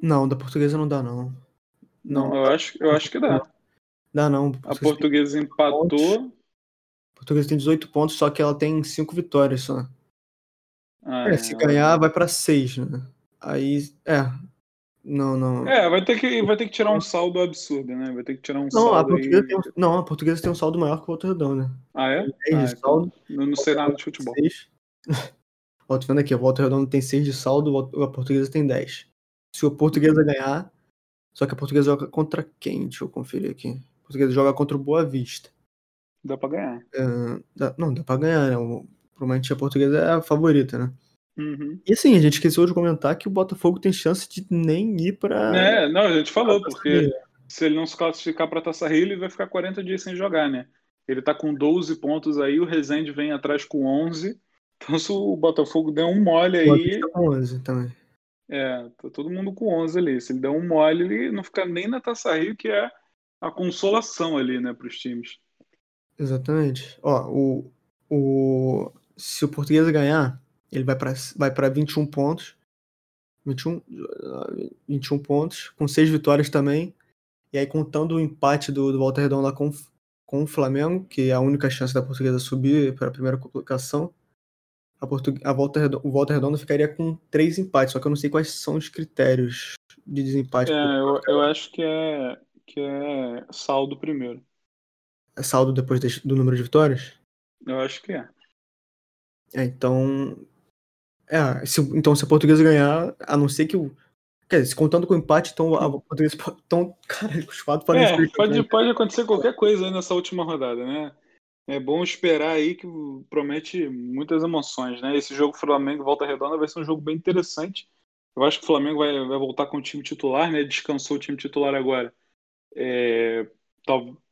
Não, da portuguesa não dá, não. Não, não eu, acho, eu acho que dá. Dá não. A portuguesa empatou. Pontos. A portuguesa tem 18 pontos, só que ela tem 5 vitórias só. Ah, é, se ganhar, vai para 6, né? Aí, é. Não, não. É, vai ter, que, vai ter que tirar um saldo absurdo, né? Vai ter que tirar um não, saldo. A portuguesa aí... tem, não, a portuguesa tem um saldo maior que o outro redão, né? Ah, é? Tem ah, de então saldo. Não, não sei nada de futebol. 6. Ó, tô vendo aqui, a Volta Redonda tem 6 de saldo, a portuguesa tem 10. Se o portuguesa ganhar, só que a portuguesa joga contra quem? Deixa eu conferir aqui. A portuguesa joga contra o Boa Vista. Dá pra ganhar. Dá, não, dá pra ganhar, né? O, provavelmente a portuguesa é a favorita, né? Uhum. E assim, a gente esqueceu de comentar que o Botafogo tem chance de nem ir pra. É, não, a gente falou, porque se ele não se classificar pra Taça Rio, ele vai ficar 40 dias sem jogar, né? Ele tá com 12 pontos aí, o Rezende vem atrás com 11. Então, se o Botafogo der um mole aí. Tá com 11 também. É, tá todo mundo com 11 ali. Se ele der um mole, ele não fica nem na Taça Rio, que é a consolação ali, né, pros times. Exatamente. Ó, o, o, se o português ganhar, ele vai para vai para 21 pontos. 21, 21 pontos, com 6 vitórias também. E aí, contando o empate do, do Walter Redondo lá com, com o Flamengo, que é a única chance da portuguesa subir para a primeira colocação, a, Portu... a volta redonda, o Volta Redonda ficaria com três empates, só que eu não sei quais são os critérios de desempate. É, eu, eu acho que é, que é saldo primeiro. É saldo depois de, do número de vitórias? Eu acho que é. É, então. É, se, então se a portuguesa ganhar, a não ser que o. Quer dizer, contando com o empate, então a portuguesa. Então, cara, os podem é, pode, pode acontecer qualquer coisa aí nessa última rodada, né? É bom esperar aí que promete muitas emoções, né? Esse jogo Flamengo Volta Redonda vai ser um jogo bem interessante. Eu acho que o Flamengo vai, vai voltar com o time titular, né? Descansou o time titular agora, é,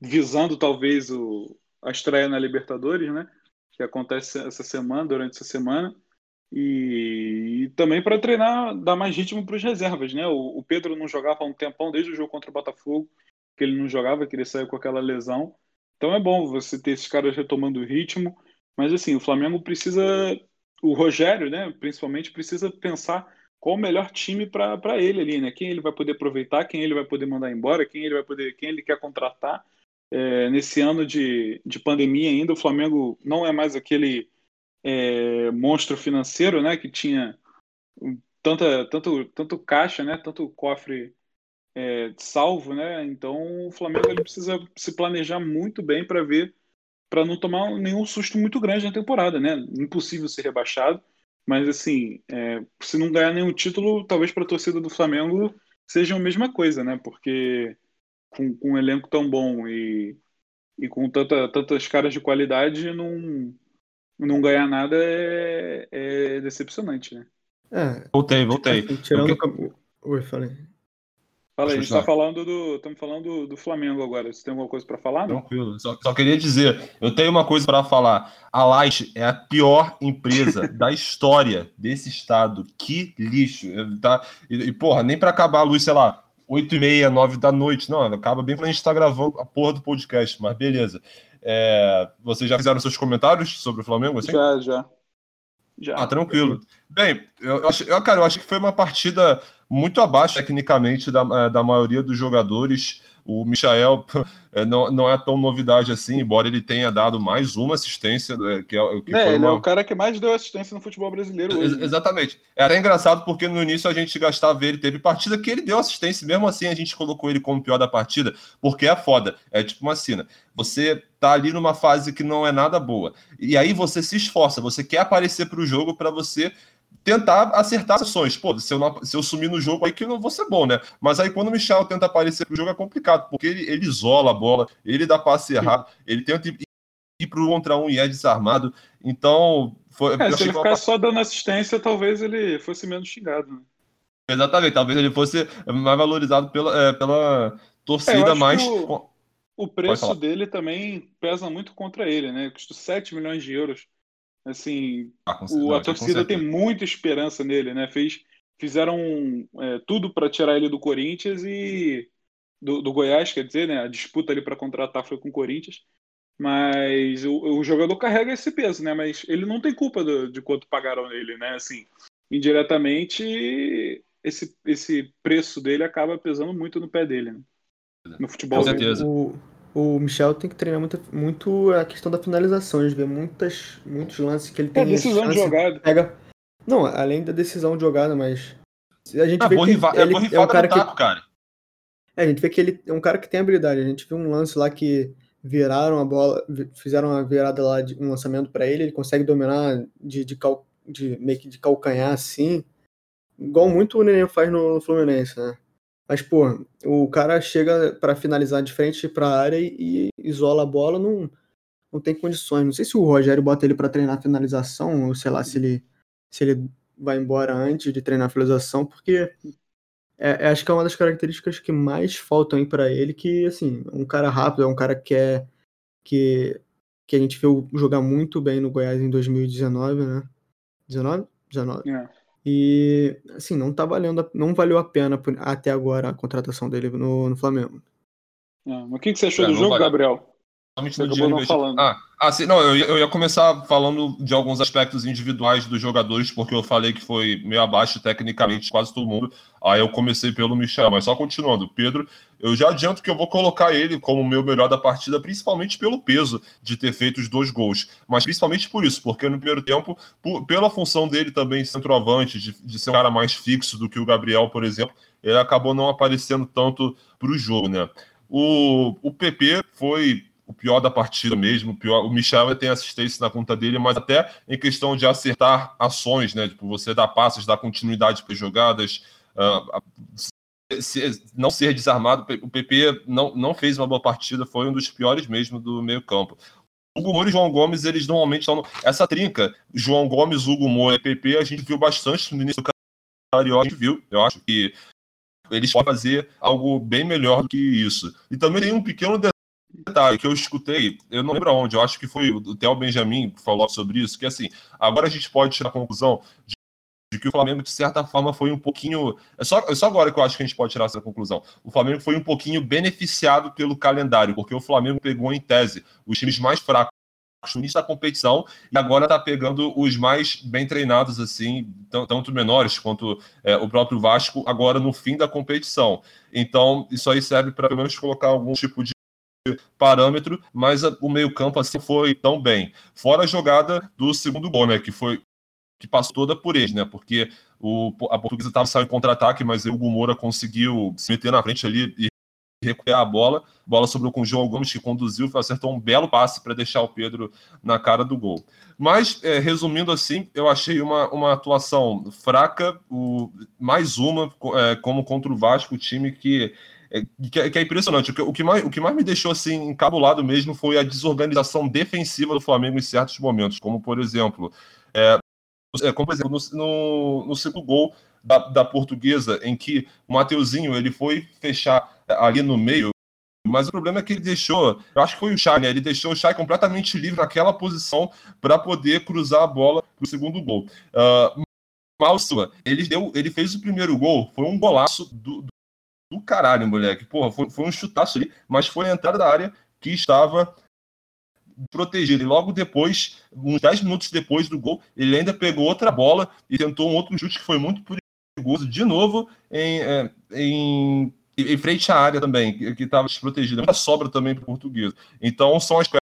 visando talvez o, a estreia na Libertadores, né? Que acontece essa semana, durante essa semana. E, e também para treinar, dar mais ritmo para os reservas, né? O, o, Pedro não jogava há um tempão, desde o jogo contra o Botafogo, que ele não jogava, que ele saiu com aquela lesão. Então é bom você ter esses caras retomando o ritmo. Mas assim, o Flamengo precisa, o Rogério, né? Principalmente precisa pensar qual o melhor time para ele ali, né? Quem ele vai poder aproveitar, quem ele vai poder mandar embora, quem ele vai poder, quem ele quer contratar. É, nesse ano de, de pandemia ainda, o Flamengo não é mais aquele é, monstro financeiro, né? Que tinha tanta, tanto, tanto caixa, né? Tanto cofre é, salvo, né? Então o Flamengo ele precisa se planejar muito bem para ver, para não tomar nenhum susto muito grande na temporada, né? Impossível ser rebaixado mas, assim, é, se não ganhar nenhum título, talvez para a torcida do Flamengo seja a mesma coisa, né? Porque com, com um elenco tão bom e, e com tanta, tantas caras de qualidade, não, não ganhar nada é, é decepcionante, né? É. Voltei, voltei. Tirando. Eu... Oi, falei. Fala aí, a gente tá falando do. Estamos falando do Flamengo agora. Você tem alguma coisa para falar? Não? Tranquilo. Só, só, queria dizer, eu tenho uma coisa para falar. A Light é a pior empresa da história desse estado. Que lixo. Tá? E, e porra, nem para acabar a luz, sei lá, 8 e meia, 9 da noite. Não, acaba bem quando a gente tá gravando a porra do podcast, mas beleza. É, vocês já fizeram seus comentários sobre o Flamengo? Assim? Já, já. já. Ah, tranquilo. Bem, eu, eu, eu, cara, eu acho que foi uma partida muito abaixo tecnicamente da, eh, da maioria dos jogadores. O Michael eh, não, não é tão novidade assim, embora ele tenha dado mais uma assistência. Eh, que é, que é, ele uma... é o cara que mais deu assistência no futebol brasileiro hoje. Né? Exatamente. Era engraçado porque no início a gente gastava ele, teve partida que ele deu assistência, mesmo assim a gente colocou ele como pior da partida, porque é foda. É tipo uma cena. Você tá ali numa fase que não é nada boa. E aí você se esforça, você quer aparecer para o jogo para você tentar acertar as ações. Pô, se eu, não, se eu sumir no jogo aí que eu não vou ser bom, né? Mas aí quando o Michel tenta aparecer pro jogo é complicado, porque ele, ele isola a bola, ele dá passe errado, ele tenta ir, ir pro contra um e é desarmado. Então, foi, é, se ele ficar só dando assistência, talvez ele fosse menos xingado, né? Exatamente, talvez ele fosse mais valorizado pela, é, pela torcida é, mais. O, o preço dele também pesa muito contra ele, né? Custa 7 milhões de euros. Assim, ah, o, a torcida tem muita esperança nele, né? Fez, fizeram é, tudo para tirar ele do Corinthians e do, do, Goiás, quer dizer, né? A disputa ali para contratar foi com o Corinthians. Mas o, o, jogador carrega esse peso, né? Mas ele não tem culpa do, de quanto pagaram nele, né? Assim, indiretamente, esse, esse preço dele acaba pesando muito no pé dele, né? No futebol. Com certeza. O, o Michel tem que treinar muito, muito a questão da finalização. A gente vê muitas, muitos lances que ele tem. É decisão de jogada. Pega... Não, além da decisão de jogada, mas. A gente ah, vê que rival, ele é, é um cara taco, que. Cara. É, a gente vê que ele é um cara que tem habilidade. A gente viu um lance lá que viraram a bola, fizeram uma virada lá de um lançamento para ele, ele consegue dominar de, de, cal, de meio que de calcanhar assim, igual muito o Neném faz no, no Fluminense, né? Mas, pô, o cara chega para finalizar de frente para a área e, isola a bola, não, não tem condições. Não sei se o Rogério bota ele para treinar finalização, ou sei lá, se ele, se ele vai embora antes de treinar finalização, porque é, é, acho que é uma das características que mais faltam para ele, que, assim, um cara rápido, é um cara que é que, que a gente viu jogar muito bem no Goiás em 2019, né? 19? 19. É. E, assim, não tá valendo, não valeu a pena até agora a contratação dele no, no Flamengo. É, mas o que, que você achou é, do jogo, Gabriel? Você no dia não falando. Ah, ah sim, não, eu, eu ia começar falando de alguns aspectos individuais dos jogadores, porque eu falei que foi meio abaixo tecnicamente quase todo mundo. Aí eu comecei pelo Michel, mas só continuando. Pedro, eu já adianto que eu vou colocar ele como o meu melhor da partida, principalmente pelo peso de ter feito os dois gols. Mas principalmente por isso, porque no primeiro tempo, por, pela função dele também centroavante, de, de ser um cara mais fixo do que o Gabriel, por exemplo, ele acabou não aparecendo tanto para o jogo, né? O, o PP foi o pior da partida mesmo. O, pior, o Michel tem assistência na conta dele, mas até em questão de acertar ações, né? Tipo, você dar passos, dar continuidade para jogadas, uh, se, não ser desarmado. O PP não, não fez uma boa partida, foi um dos piores mesmo do meio-campo. Hugo Moura e João Gomes, eles normalmente estão. Essa trinca, João Gomes, Hugo Moura e PP, a gente viu bastante no início do Carioca, a gente viu. Eu acho que eles podem fazer algo bem melhor do que isso. E também tem um pequeno detalhe que eu escutei, eu não lembro aonde, eu acho que foi o Theo Benjamin que falou sobre isso, que assim, agora a gente pode tirar a conclusão de, de que o Flamengo, de certa forma, foi um pouquinho. É só, é só agora que eu acho que a gente pode tirar essa conclusão. O Flamengo foi um pouquinho beneficiado pelo calendário, porque o Flamengo pegou em tese os times mais fracos no início da competição e agora está pegando os mais bem treinados, assim, tanto menores quanto é, o próprio Vasco, agora no fim da competição. Então, isso aí serve para pelo menos colocar algum tipo de parâmetro, mas o meio-campo assim foi tão bem. Fora a jogada do segundo gol, né? Que foi que passou toda por ele, né? Porque o, a portuguesa estava saindo contra-ataque, mas o Moura conseguiu se meter na frente ali e recuperar a bola. Bola sobrou com o João Gomes, que conduziu, acertou um belo passe para deixar o Pedro na cara do gol. Mas, é, resumindo assim, eu achei uma, uma atuação fraca, o, mais uma, é, como contra o Vasco, o time que é, que, é, que é impressionante. O que, o que, mais, o que mais me deixou assim encabulado mesmo foi a desorganização defensiva do Flamengo em certos momentos, como por exemplo, é, é como por exemplo no, no, no segundo gol da, da portuguesa, em que o Mateuzinho ele foi fechar ali no meio, mas o problema é que ele deixou, eu acho que foi o Chay, né? Ele deixou o Chay completamente livre naquela posição para poder cruzar a bola para o segundo gol. Uh, Malsua, ele, deu, ele fez o primeiro gol, foi um golaço do caralho, moleque. Porra, foi, foi um chutaço ali, mas foi a entrada da área que estava protegida. E logo depois, uns 10 minutos depois do gol, ele ainda pegou outra bola e tentou um outro chute que foi muito perigoso, de novo, em, é, em, em frente à área também, que estava desprotegida. Muita sobra também para o português. Então, são aspectos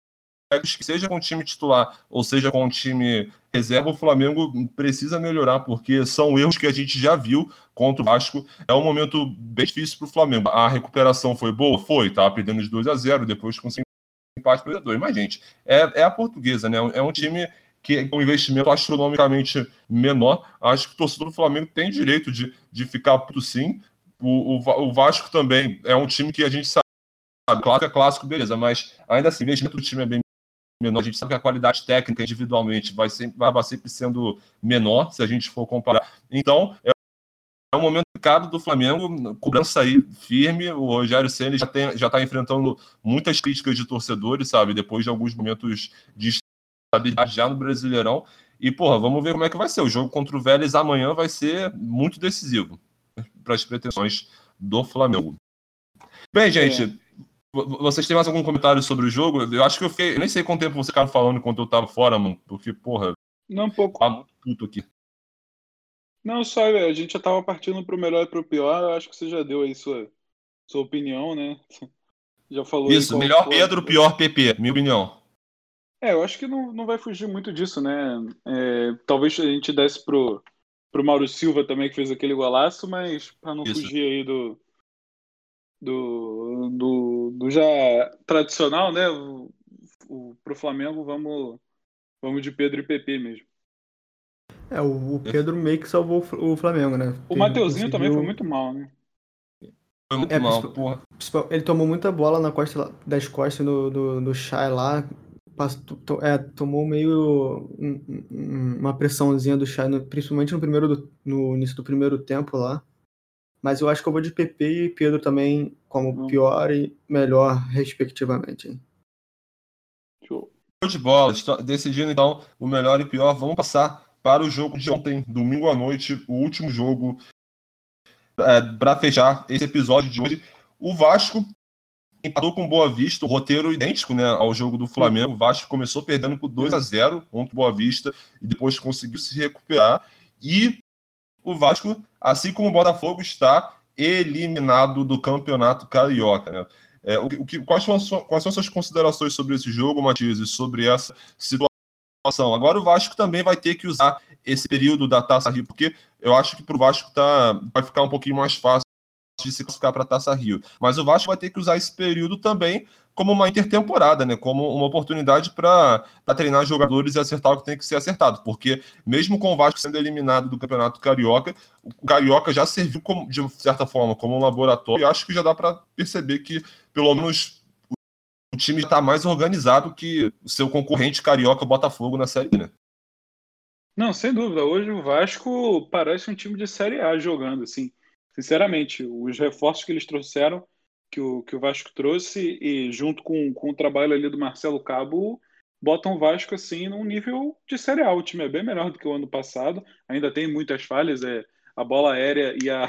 que, seja com o time titular ou seja com o time reserva, o Flamengo precisa melhorar, porque são erros que a gente já viu contra o Vasco. É um momento bem difícil para o Flamengo. A recuperação foi boa? Foi, tá perdendo de 2 a 0 depois com empate para 2. Mas, gente, é, é a portuguesa, né? É um time que com um investimento astronomicamente menor. Acho que o torcedor do Flamengo tem direito de, de ficar puto sim. O, o, o Vasco também é um time que a gente sabe, clássico é clássico, beleza, mas ainda assim, o investimento do time é bem menor. A gente sabe que a qualidade técnica individualmente vai sempre, vai sempre sendo menor se a gente for comparar. Então, é um momento delicado do Flamengo, cobrança aí firme. O Rogério Senna já está enfrentando muitas críticas de torcedores, sabe? Depois de alguns momentos de estabilidade já no Brasileirão. E, porra, vamos ver como é que vai ser. O jogo contra o Vélez amanhã vai ser muito decisivo para as pretensões do Flamengo. Bem, gente, é. Vocês têm mais algum comentário sobre o jogo? Eu acho que eu fiquei. Eu nem sei quanto tempo você ficava falando enquanto eu tava fora, mano. Porque, porra. Não, um pouco. Tá puto aqui. Não, só a gente já tava partindo pro melhor e pro pior. Eu acho que você já deu aí sua, sua opinião, né? Já falou. Isso, melhor foi. Pedro, pior PP, minha opinião. É, eu acho que não, não vai fugir muito disso, né? É, talvez a gente desse pro, pro Mauro Silva também, que fez aquele golaço, mas para não Isso. fugir aí do, do, do, do já tradicional, né? O, o, pro Flamengo, vamos, vamos de Pedro e PP mesmo. É, o, o Pedro meio que salvou o Flamengo, né? O Mateuzinho conseguiu... também foi muito mal, né? Foi muito é, mal, porra. Ele tomou muita bola na costa das costas do, do, do Chay lá. Passou, to, é, tomou meio um, um, uma pressãozinha do Chay, no, principalmente no primeiro do, no início do primeiro tempo lá. Mas eu acho que eu vou de PP e Pedro também como hum. pior e melhor, respectivamente. Show de bola. Decidindo então o melhor e pior, vamos passar para o jogo de ontem, domingo à noite, o último jogo é, para fechar esse episódio de hoje. O Vasco empatou com Boa Vista, o roteiro idêntico né, ao jogo do Flamengo. O Vasco começou perdendo por 2 a 0 contra o Boa Vista e depois conseguiu se recuperar. E o Vasco, assim como o Botafogo, está eliminado do Campeonato Carioca. Né? É, o, que, quais, são, quais são suas considerações sobre esse jogo, Matias, e sobre essa situação? Agora o Vasco também vai ter que usar esse período da Taça Rio, porque eu acho que para o Vasco tá, vai ficar um pouquinho mais fácil de se classificar para a Taça Rio. Mas o Vasco vai ter que usar esse período também como uma intertemporada, né? Como uma oportunidade para treinar jogadores e acertar o que tem que ser acertado. Porque mesmo com o Vasco sendo eliminado do Campeonato Carioca, o Carioca já serviu como, de certa forma como um laboratório. E acho que já dá para perceber que pelo menos o time está mais organizado que o seu concorrente carioca Botafogo na Série né? Não, sem dúvida. Hoje o Vasco parece um time de Série A jogando, assim sinceramente, os reforços que eles trouxeram, que o, que o Vasco trouxe, e junto com, com o trabalho ali do Marcelo Cabo, botam o Vasco assim num nível de Série A. O time é bem melhor do que o ano passado, ainda tem muitas falhas, é a bola aérea e a.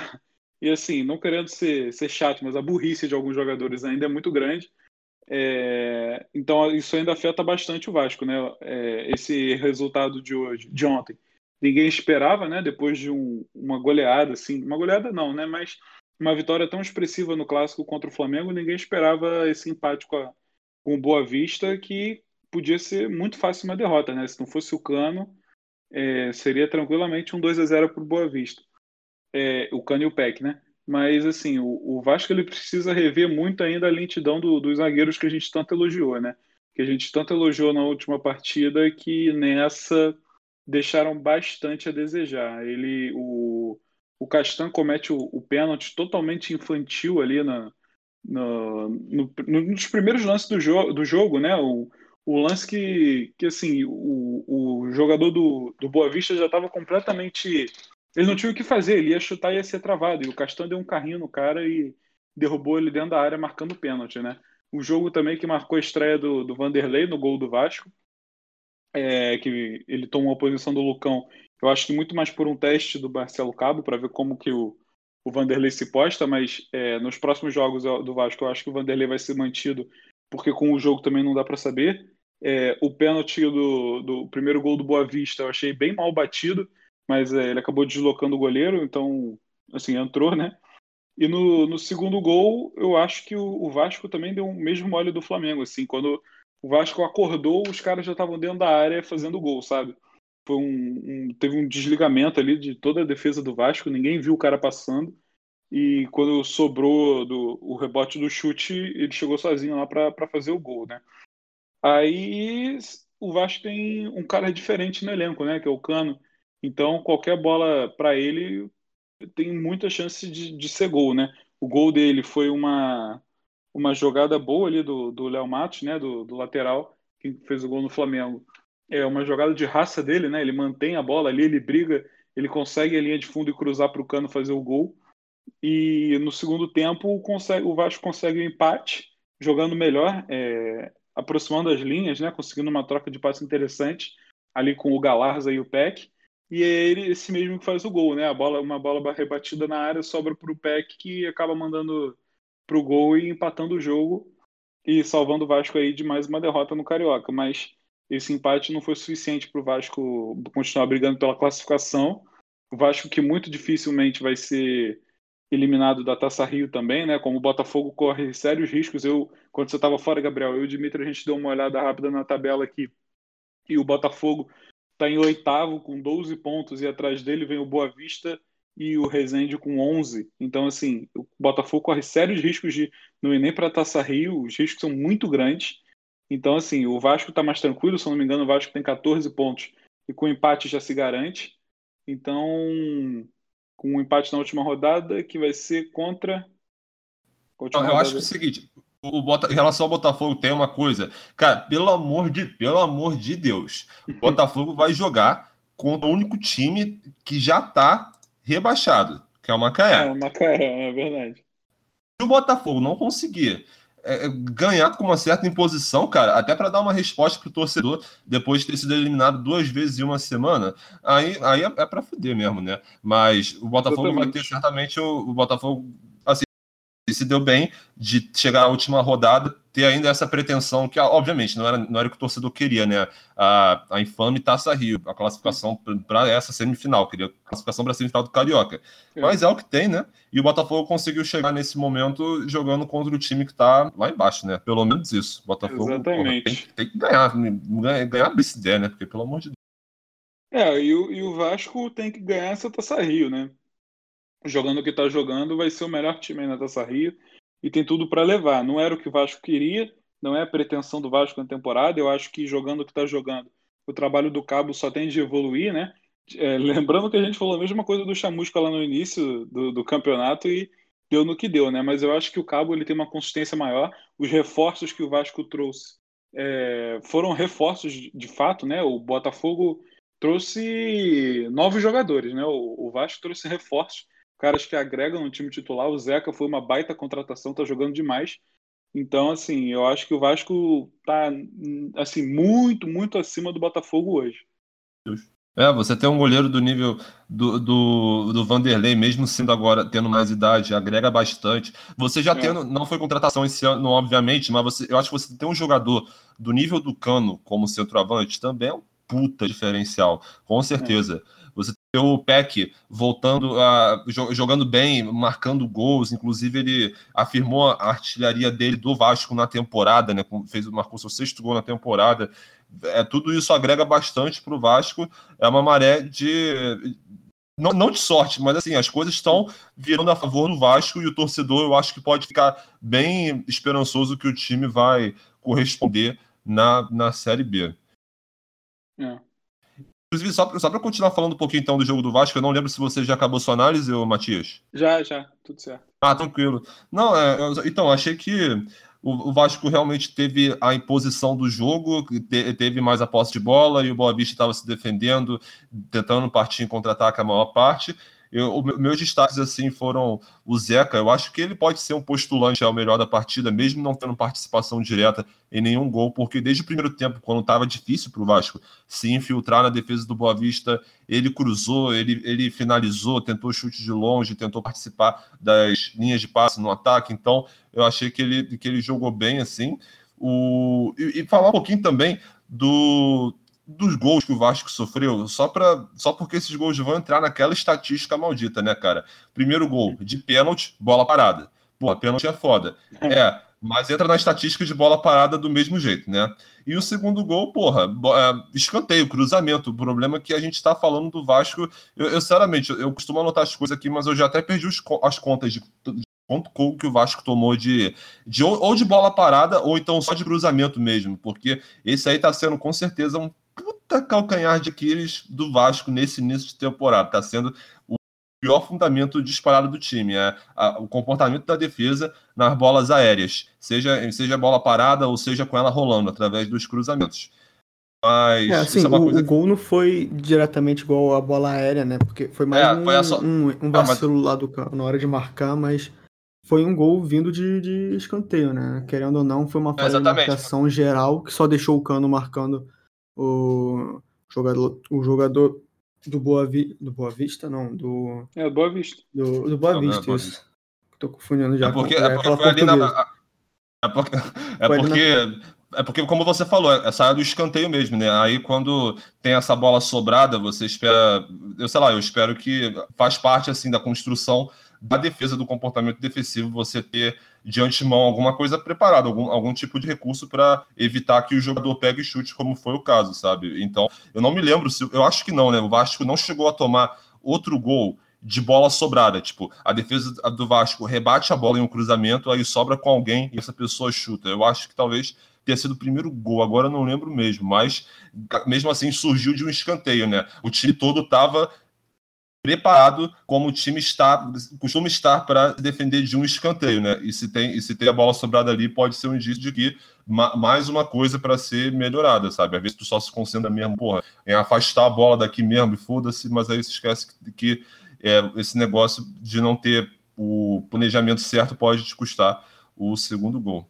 E assim, não querendo ser, ser chato, mas a burrice de alguns jogadores ainda é muito grande. É, então isso ainda afeta bastante o Vasco, né? É, esse resultado de hoje, de ontem ninguém esperava, né? Depois de um, uma goleada, assim, uma goleada não, né? Mas uma vitória tão expressiva no clássico contra o Flamengo, ninguém esperava esse empate com, a, com o Boa Vista, que podia ser muito fácil uma derrota, né? Se não fosse o Cano, é, seria tranquilamente um 2 a 0 para o Boa Vista. É, o Cano e o Peck, né? Mas assim, o, o, Vasco ele precisa rever muito ainda a lentidão do, dos zagueiros que a gente tanto elogiou, né? Que a gente tanto elogiou na última partida que nessa deixaram bastante a desejar. Ele, o, o Castan comete o, o pênalti totalmente infantil ali na, no, no, nos primeiros lances do, jo do jogo, né? O, o lance que, que assim, o, o jogador do, do Boa Vista já estava completamente. Ele não tinha o que fazer, ele ia chutar e ia ser travado. E o Castan deu um carrinho no cara e derrubou ele dentro da área, marcando pênalti, né? O jogo também que marcou a estreia do, do Vanderlei no gol do Vasco é, que ele tomou a posição do Lucão, eu acho que muito mais por um teste do Marcelo Cabo, para ver como que o, o Vanderlei se posta, mas é, nos próximos jogos do Vasco eu acho que o Vanderlei vai ser mantido, porque com o jogo também não dá para saber. É, o pênalti do, do primeiro gol do Boa Vista eu achei bem mal batido, mas é, ele acabou deslocando o goleiro, então, assim, entrou, né? E no, no segundo gol, eu acho que o, o Vasco também deu o mesmo mole do Flamengo, assim, quando o Vasco acordou, os caras já estavam dentro da área fazendo gol, sabe? Foi um, um, teve um desligamento ali de toda a defesa do Vasco, ninguém viu o cara passando. E quando sobrou do, o rebote do chute, ele chegou sozinho lá para fazer o gol, né? Aí o Vasco tem um cara diferente no elenco, né? Que é o Cano. Então qualquer bola para ele tem muita chance de, de ser gol, né? O gol dele foi uma uma jogada boa ali do Léo Matos, né, do, do, lateral, que fez o gol no Flamengo. É uma jogada de raça dele, né? Ele mantém a bola ali, ele briga, ele consegue a linha de fundo e cruzar para o cano fazer o gol. E no segundo tempo consegue, o Vasco consegue o um empate, jogando melhor, é, aproximando as linhas, né? Conseguindo uma troca de passe interessante ali com o Galarza e o Peck. E é ele esse mesmo que faz o gol, né? A bola, uma bola rebatida na área sobra para o Peck que acaba mandando pro gol e empatando o jogo e salvando o Vasco aí de mais uma derrota no Carioca. Mas esse empate não foi suficiente para o Vasco continuar brigando pela classificação. O Vasco que muito dificilmente vai ser eliminado da Taça Rio também, né? Como o Botafogo corre sérios riscos. Eu, quando você estava fora, Gabriel, eu e o Dimitri, a gente deu uma olhada rápida na tabela aqui. E o Botafogo está em oitavo com 12 pontos e atrás dele vem o Boa Vista e o Rezende com 11. Então, assim, o Botafogo corre sérios riscos de não ir nem para a Taça Rio, os riscos são muito grandes. Então, assim, o Vasco está mais tranquilo, se eu não me engano, o Vasco tem 14 pontos e com empate já se garante. Então, com um empate na última rodada, que vai ser contra. Eu rodada... acho que é o seguinte: o Bota... em relação ao Botafogo, tem uma coisa. Cara, pelo amor de, pelo amor de Deus, o Botafogo vai jogar contra o único time que já está rebaixado, que é o Macaé. É, o Macaé, é verdade. Se o Botafogo não conseguir é, é ganhar com uma certa imposição, cara, até para dar uma resposta pro torcedor depois de ter sido eliminado duas vezes em uma semana, aí, aí é, é para fuder mesmo, né? Mas o Botafogo vai ter certamente o, o Botafogo se deu bem de chegar à última rodada, ter ainda essa pretensão que, obviamente, não era, não era o que o torcedor queria, né? A, a infame Taça Rio, a classificação para essa semifinal, queria classificação para a semifinal do Carioca. É. Mas é o que tem, né? E o Botafogo conseguiu chegar nesse momento jogando contra o time que está lá embaixo, né? Pelo menos isso. O Botafogo Exatamente. Porra, tem, tem, que ganhar, ganhar, ganhar a ideia, né? Porque, pelo amor de Deus. É, e o, e o Vasco tem que ganhar essa Taça Rio, né? Jogando o que está jogando, vai ser o melhor time na Taça Rio e tem tudo para levar. Não era o que o Vasco queria, não é a pretensão do Vasco na temporada. Eu acho que jogando o que está jogando, o trabalho do Cabo só tem de evoluir, né? É, lembrando que a gente falou a mesma coisa do Chamusca lá no início do, do, campeonato e deu no que deu, né? Mas eu acho que o Cabo ele tem uma consistência maior. Os reforços que o Vasco trouxe é, foram reforços de fato, né? O Botafogo trouxe novos jogadores, né? O, o Vasco trouxe reforços caras que agregam no time titular. O Zeca foi uma baita contratação, tá jogando demais. Então, assim, eu acho que o Vasco tá assim muito, muito acima do Botafogo hoje. É, você tem um goleiro do nível do, do, do Vanderlei, mesmo sendo agora tendo mais idade, agrega bastante. Você já é. tendo, não foi contratação esse ano, obviamente, mas você, eu acho que você tem um jogador do nível do Cano como centroavante também é um puta diferencial, com certeza. É. O Peck voltando a jogando bem, marcando gols, inclusive ele afirmou a artilharia dele do Vasco na temporada, né? Fez marcou seu sexto gol na temporada. É tudo isso agrega bastante para o Vasco. É uma maré de não, não de sorte, mas assim, as coisas estão virando a favor do Vasco e o torcedor eu acho que pode ficar bem esperançoso que o time vai corresponder na, na Série B. É. Inclusive, só, só para continuar falando um pouquinho então do jogo do Vasco, eu não lembro se você já acabou sua análise, ô Matias. Já, já, tudo certo. Ah, tranquilo. Não, é, então, achei que o, o, Vasco realmente teve a imposição do jogo, te, teve mais a posse de bola e o Boa Vista estava se defendendo, tentando partir em contra-ataque a maior parte. Eu, meus destaques assim foram o Zeca. Eu acho que ele pode ser um postulante ao melhor da partida, mesmo não tendo participação direta em nenhum gol, porque desde o primeiro tempo, quando estava difícil para o Vasco se infiltrar na defesa do Boa Vista, ele cruzou, ele, ele finalizou, tentou chute de longe, tentou participar das linhas de passe no ataque. Então, eu achei que ele, que ele jogou bem assim. O, e, e falar um pouquinho também do dos gols que o Vasco sofreu, só, pra, só porque esses gols vão entrar naquela estatística maldita, né, cara? Primeiro gol de pênalti, bola parada. Pô, pênalti é foda. É, mas entra na estatística de bola parada do mesmo jeito, né? E o segundo gol, porra, é, escanteio, cruzamento. O problema é que a gente tá falando do Vasco. Eu, eu sinceramente, eu, costumo anotar as coisas aqui, mas eu já até perdi os, as contas de, de quanto gol que o Vasco tomou de, de ou de bola parada ou então só de cruzamento mesmo, porque esse aí tá sendo com certeza um puta calcanhar de Aquiles do Vasco nesse início de temporada. Está sendo o pior fundamento disparado do time. É a, o comportamento da defesa nas bolas aéreas, seja, seja bola parada ou seja com ela rolando através dos cruzamentos. Mas é, assim, é o, coisa... o, gol não foi diretamente igual a bola aérea, né? Porque foi mais é, um, foi so... um, um, vacilo mas... lá do na hora de marcar, mas foi um gol vindo de, de escanteio, né? Querendo ou não, foi uma falha de marcação geral que só deixou o Cano marcando o jogador, o jogador do Boa, Vi, do Boa Vista, não, do. É, Boa Vista. Do, do Boa não, Vista, não é isso. Tô confundindo já. É porque, é porque foi ali na. É porque, é porque, é porque, como você falou, é saia do escanteio mesmo, né? Aí quando tem essa bola sobrada, você espera. Eu sei lá, eu espero que faz parte assim da construção da defesa, do comportamento defensivo, você ter de antemão alguma coisa preparada, algum, algum tipo de recurso para evitar que o jogador pegue chute, como foi o caso, sabe? Então, eu não me lembro se. Eu acho que não, né? O Vasco não chegou a tomar outro gol de bola sobrada. Tipo, a defesa do Vasco rebate a bola em um cruzamento, aí sobra com alguém e essa pessoa chuta. Eu acho que talvez tenha sido o primeiro gol, agora eu não lembro mesmo, mas mesmo assim surgiu de um escanteio, né? O time todo estava preparado como o time está, costuma estar para defender de um escanteio, né? E se tem, e se tem a bola sobrada ali, pode ser um indício de que ma, mais uma coisa para ser melhorada, sabe? Às vezes tu só se concentra mesmo, porra, em afastar a bola daqui mesmo e foda-se, mas aí se esquece que, que é, esse negócio de não ter o planejamento certo pode te custar o segundo gol.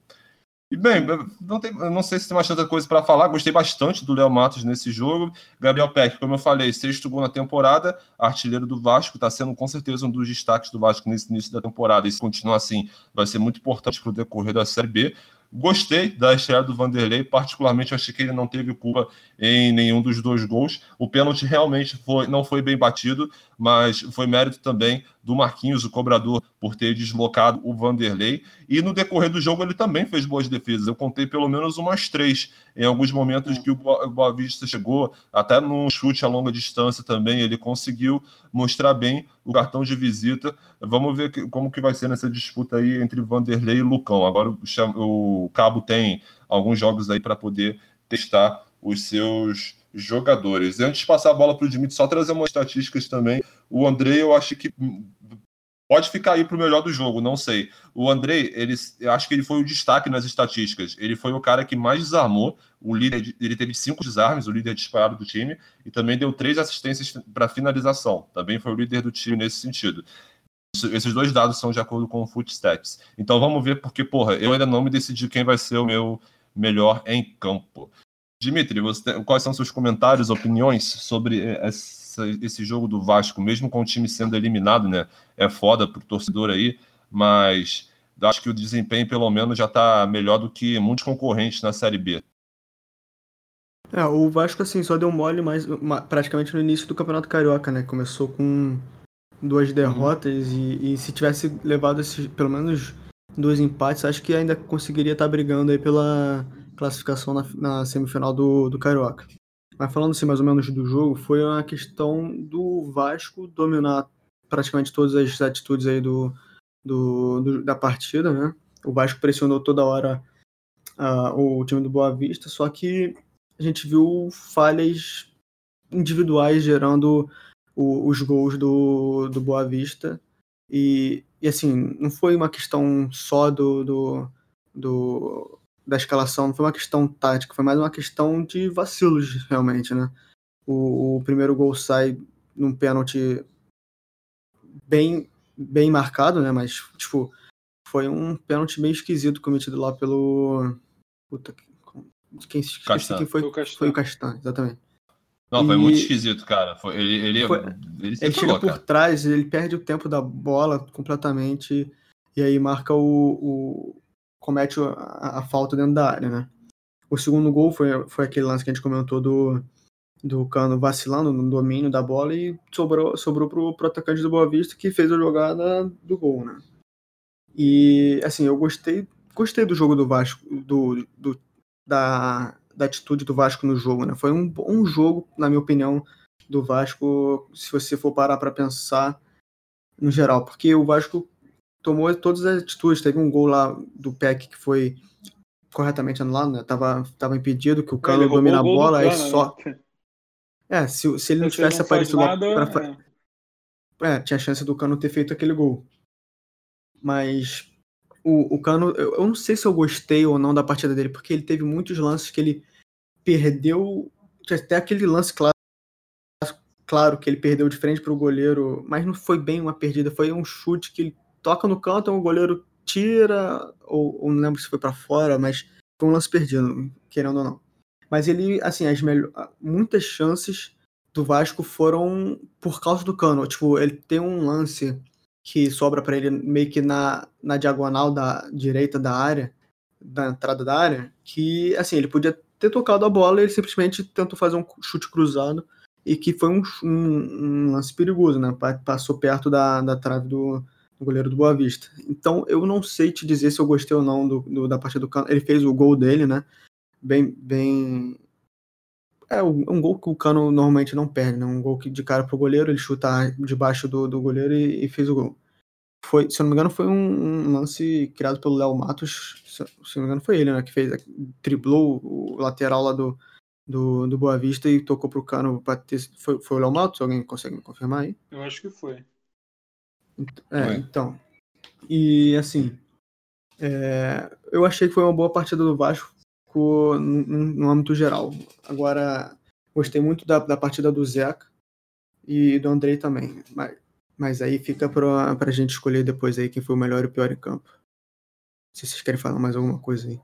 E bem, não, tem, não sei se tem mais tanta coisa para falar. Gostei bastante do Léo Matos nesse jogo. Gabriel Peck, como eu falei, sexto gol na temporada, artilheiro do Vasco, está sendo com certeza um dos destaques do Vasco nesse início da temporada. E se continuar assim, vai ser muito importante para o decorrer da Série B. Gostei da estreia do Vanderlei, particularmente achei que ele não teve culpa em nenhum dos dois gols. O pênalti realmente foi, não foi bem batido, mas foi mérito também do Marquinhos, o cobrador, por ter deslocado o Vanderlei. E no decorrer do jogo ele também fez boas defesas. Eu contei pelo menos umas três em alguns momentos que o Boa Vista chegou, até num chute a longa distância também, ele conseguiu mostrar bem o cartão de visita. Vamos ver que, como que vai ser nessa disputa aí entre Vanderlei e Lucão. Agora o, Cabo tem alguns jogos aí para poder testar os seus jogadores. Antes de passar a bola para o Dimitri, só trazer umas estatísticas também. O André, eu acho que pode ficar aí para o melhor do jogo, não sei. O André, ele, eu acho que ele foi o destaque nas estatísticas. Ele foi o cara que mais desarmou. O líder, ele teve cinco desarmes, o líder disparado do time, e também deu três assistências para finalização. Também foi o líder do time nesse sentido. Esses dois dados são de acordo com o Footstats. Então vamos ver, porque, porra, eu ainda não me decidi quem vai ser o meu melhor em campo. Dimitri, você, quais são seus comentários, opiniões sobre essa, esse jogo do Vasco, mesmo com o time sendo eliminado, né? É foda pro torcedor aí, mas acho que o desempenho, pelo menos, já está melhor do que muitos concorrentes na Série B. É, o Vasco, assim, só deu mole mais praticamente no início do Campeonato Carioca, né? Começou com duas derrotas uhum. e, e, se tivesse levado esses, pelo menos dois empates, acho que ainda conseguiria estar tá brigando aí pela classificação na, na semifinal do, do Carioca. Mas falando assim mais ou menos do jogo, foi uma questão do Vasco dominar praticamente todas as atitudes aí do, do, do da partida, né? O Vasco pressionou toda hora uh, o time do Boa Vista, só que a gente viu falhas individuais gerando o, os gols do, do Boa Vista. E, e assim, não foi uma questão só do, do, do da escalação, não foi uma questão tática, foi mais uma questão de vacilos, realmente, né? O, o primeiro gol sai num pênalti bem, bem marcado, né? Mas, tipo, foi um pênalti meio esquisito cometido lá pelo. Puta, quem, esqueci quem foi? Foi o Castan, foi o Castan exatamente. Não, foi e... muito esquisito, cara. Foi, ele, ele, foi... ele, ele chega por trás, ele perde o tempo da bola completamente e aí marca o, o, comete a, a, falta dentro da área, né? O segundo gol foi, foi aquele lance que a gente comentou do, do Cano vacilando no domínio da bola e sobrou, sobrou pro, pro atacante do Boa Vista que fez a jogada do gol, né? E, assim, eu gostei, gostei do jogo do Vasco, do, do da, da atitude do Vasco no jogo, né? Foi um bom jogo, na minha opinião, do Vasco, se você for parar para pensar no geral, porque o Vasco tomou todas as atitudes. Teve um gol lá do PEC que foi corretamente anulado, né? Tava, tava impedido que o Cano domina a bola, aí só. Né? É, se, se ele não tivesse aparecido lá pra... é. é, tinha chance do Cano ter feito aquele gol. Mas o, o Cano, eu, eu, não sei se eu gostei ou não da partida dele, porque ele teve muitos lances que ele perdeu. Até aquele lance claro, claro que ele perdeu de frente para o goleiro, mas não foi bem uma perdida, foi um chute que ele toca no canto, o goleiro tira, ou, ou não lembro se foi para fora, mas foi um lance perdido, querendo ou não. Mas ele, assim, as melhor, muitas chances do Vasco foram por causa do cano. Tipo, ele tem um lance que sobra para ele meio que na, na diagonal da direita da área, da entrada da área, que, assim, ele podia ter tocado a bola ele simplesmente tentou fazer um chute cruzado e que foi um, um, um lance perigoso, né? Passou perto da, da trave do, o goleiro do Boa Vista. Então, eu não sei te dizer se eu gostei ou não do, do da partida do Cano. Ele fez o gol dele, né? Bem. bem... É um gol que o Cano normalmente não perde, né? Um gol que de cara pro goleiro, ele chuta debaixo do, do goleiro e, e fez o gol. Foi, se eu não me engano, foi um, um lance criado pelo Léo Matos. Se, se não me engano, foi ele, né? Que fez, driblou o lateral lá do, do, do Boa Vista e tocou pro Cano bater. Foi, foi o Léo Matos? Alguém consegue me confirmar aí? Eu acho que foi. É, então. E assim, é, eu achei que foi uma boa partida do Vasco no, no âmbito geral. Agora, gostei muito da, da partida do Zeca e do Andrei também. Mas, mas aí fica pra, pra gente escolher depois aí quem foi o melhor e o pior em campo. Se vocês querem falar mais alguma coisa aí.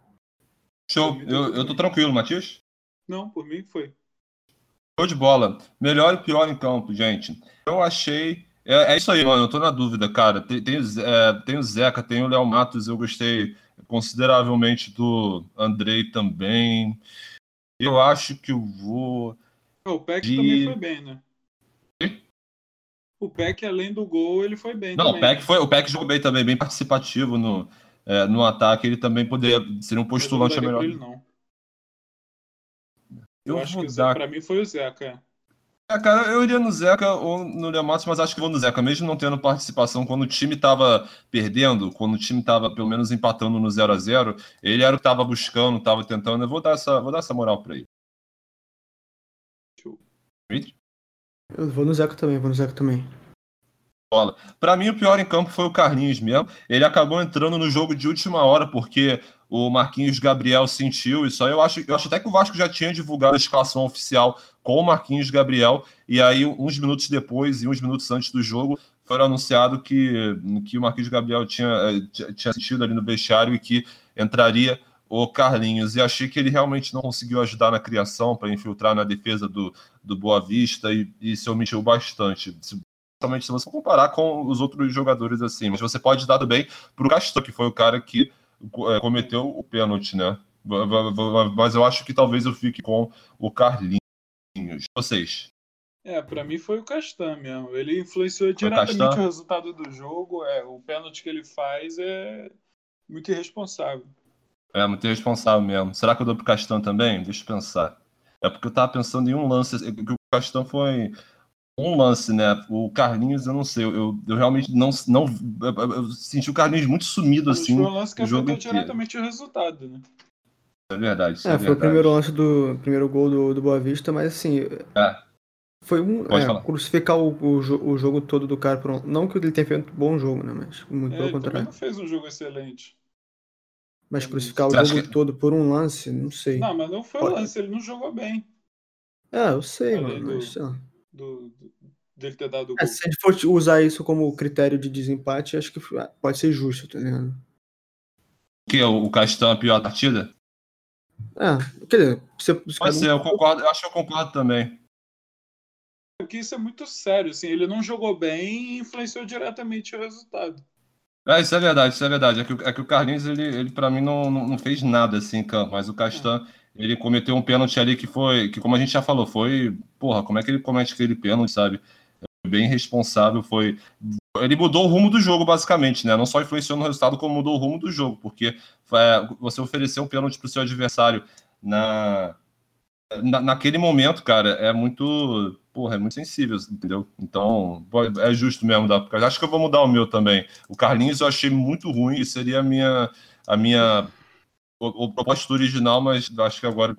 Show. Eu, eu tô tranquilo, Matias? Não, por mim foi. Show de bola. Melhor e pior em campo, gente. Eu achei. É, é isso aí, mano. Eu tô na dúvida, cara. Tem, tem, é, tem o Zeca, tem o Léo Matos. Eu gostei consideravelmente do Andrei também. Eu acho que eu vou. O Peck de... também foi bem, né? O Peck, além do gol, ele foi bem. Não, também, o Peck, né? foi, o Peck jogou bem também, bem participativo no, é, no ataque. Ele também poderia ser um postulante melhor. Ele, não. Eu, eu acho que dar... pra mim foi o Zeca. É, cara, eu iria no Zeca ou no Leomatos, mas acho que vou no Zeca, mesmo não tendo participação. Quando o time tava perdendo, quando o time tava pelo menos empatando no 0 a 0 ele era o que tava buscando, tava tentando. Eu vou dar essa, vou dar essa moral pra ele. Eu vou no Zeca também, vou no Zeca também. Pra mim, o pior em campo foi o Carlinhos mesmo. Ele acabou entrando no jogo de última hora, porque o Marquinhos Gabriel sentiu isso. Eu acho, eu acho até que o Vasco já tinha divulgado a escalação oficial com o Marquinhos Gabriel, e aí, uns minutos depois e uns minutos antes do jogo, foi anunciado que, que o Marquinhos Gabriel tinha, eh, tinha sentido ali no vestiário e que entraria o Carlinhos. E achei que ele realmente não conseguiu ajudar na criação para infiltrar na defesa do, do Boa Vista e, e se omitiu bastante. Principalmente se você comparar com os outros jogadores assim. Mas você pode dar bem para o Castor, que foi o cara que cometeu o pênalti, né? Mas eu acho que talvez eu fique com o Carlinhos. Vocês? É, para mim foi o Castan mesmo. Ele influenciou diretamente o, o resultado do jogo. É, o pênalti que ele faz é muito irresponsável. É, muito irresponsável mesmo. Será que eu dou pro Castan também? Deixa eu pensar. É porque eu tava pensando em um lance. Que o Castan foi um lance, né? O Carlinhos, eu não sei, eu, eu realmente não, não eu, eu senti o Carlinhos muito sumido assim. Foi um lance que afetou diretamente o resultado, né? É verdade. É, é foi verdade. o primeiro lance do primeiro gol do, do Boa Vista, mas assim. É. Foi um. É, crucificar o, o, o, jogo todo do cara. Por um, não que ele tenha feito um bom jogo, né? Mas muito é, pelo contrário. Ele não fez um jogo excelente. Mas crucificar Você o jogo que... todo por um lance, não sei. Não, mas não foi o um lance, ele não jogou bem. É, eu sei, Além mano. Do, mas, sei lá. Do, dele ter dado é, se a gente for usar isso como critério de desempate, acho que pode ser justo, tá ligado? Que é o Castan a pior partida? É, quer dizer, você, você pode ser, eu concordo, eu acho que eu concordo também. Porque isso é muito sério, assim, ele não jogou bem e influenciou diretamente o resultado. É, isso é verdade, isso é verdade. É que, é que o Carlinhos, ele, ele para mim, não, não, não, fez nada assim em campo, mas o Castan, é. ele cometeu um pênalti ali que foi, que como a gente já falou, foi, porra, como é que ele comete aquele pênalti, sabe? Bem responsável, foi. Ele mudou o rumo do jogo, basicamente, né? Não só influenciou no resultado, como mudou o rumo do jogo, porque é, você ofereceu um pênalti para o seu adversário na, na, naquele momento, cara, é muito porra, é muito sensível, entendeu? Então, é justo mesmo dar. Acho que eu vou mudar o meu também. O Carlinhos eu achei muito ruim e seria a minha. A minha o, o proposta original, mas acho que agora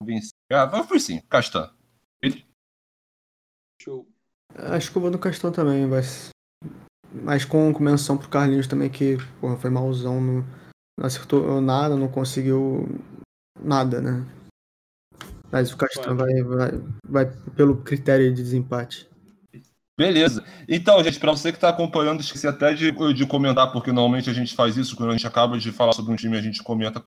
convenci. Ah, foi sim, Castan. Show. Acho que eu vou no Castan também, mas. Mas com, com menção pro Carlinhos também, que porra, foi malzão, não, não acertou nada, não conseguiu nada, né? Mas o Castan vai, vai, vai pelo critério de desempate. Beleza. Então, gente, para você que está acompanhando, esqueci até de, de comentar, porque normalmente a gente faz isso, quando a gente acaba de falar sobre um time, a gente comenta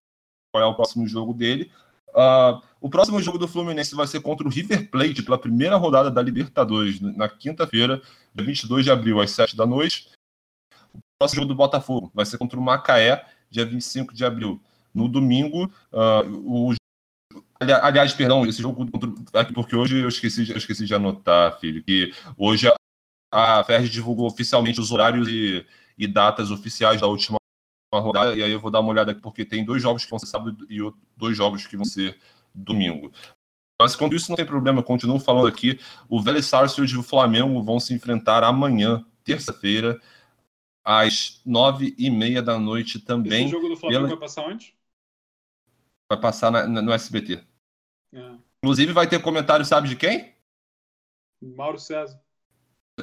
qual é o próximo jogo dele. Uh, o próximo jogo do Fluminense vai ser contra o River Plate, pela primeira rodada da Libertadores, na quinta-feira, dia 22 de abril, às 7 da noite. O próximo jogo do Botafogo vai ser contra o Macaé, dia 25 de abril. No domingo, uh, o Aliás, perdão, esse jogo porque hoje eu esqueci, eu esqueci de anotar, filho, que hoje a Ferdi divulgou oficialmente os horários e, e, datas oficiais da última rodada, e aí eu vou dar uma olhada aqui, porque tem dois jogos que vão ser sábado e dois jogos que vão ser domingo. Mas quando isso não tem problema, continuo falando aqui, o Vélez Sarsfield e o Flamengo vão se enfrentar amanhã, terça-feira, às nove e meia da noite também. Esse jogo do Flamengo pela... vai passar onde? Vai passar na, no SBT. É. Inclusive vai ter comentário, sabe de quem? Mauro César.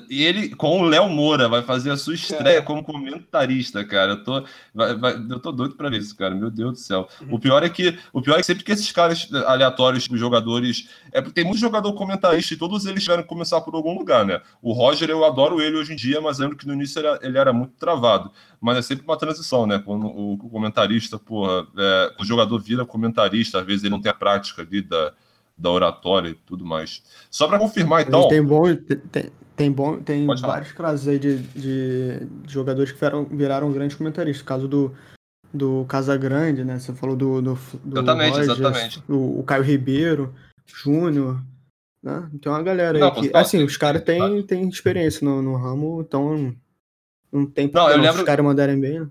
E ele com o Léo Moura vai fazer a sua estreia como comentarista, cara. Eu tô, vai, vai, eu tô doido pra ver isso, cara. Meu Deus do céu. Uhum. O pior é que o pior é que sempre que esses caras aleatórios, os jogadores. É porque tem muito jogador comentarista e todos eles tiveram que começar por algum lugar, né? O Roger, eu adoro ele hoje em dia, mas lembro que no início ele era, ele era muito travado. Mas é sempre uma transição, né? Quando o, comentarista, porra, é, o jogador vira comentarista, às vezes ele não tem a prática ali da, da oratória e tudo mais. Só para confirmar, então. Tem bom. Tem, tem, bom, tem vários casos aí de, de, de, jogadores que viraram, viraram grandes comentaristas. O caso do, do Casagrande, né? Você falou do. do, do exatamente, Rogers, exatamente. O, o Caio Ribeiro, Júnior. Né? Tem uma galera não, aí que. Assim, os caras têm, têm experiência no, no ramo, então não tem problema não, eu lembro... os caras mandarem bem, né?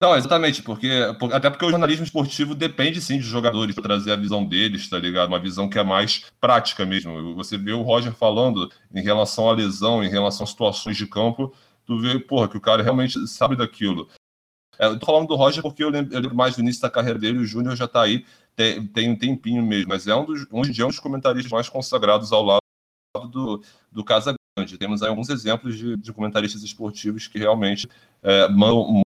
Não, exatamente, porque até porque o jornalismo esportivo depende sim de jogadores para trazer a visão deles, tá ligado? Uma visão que é mais prática mesmo. Você vê o Roger falando em relação à lesão, em relação a situações de campo, tu vê, porra, que o cara realmente sabe daquilo. É, eu tô falando do Roger porque eu lembro, eu lembro, mais do início da carreira dele, o Júnior já tá aí, tem, tem, um tempinho mesmo, mas é um dos, dia é um dos comentaristas mais consagrados ao lado do, do Casa Grande. Temos aí alguns exemplos de, de comentaristas esportivos que realmente é, mandam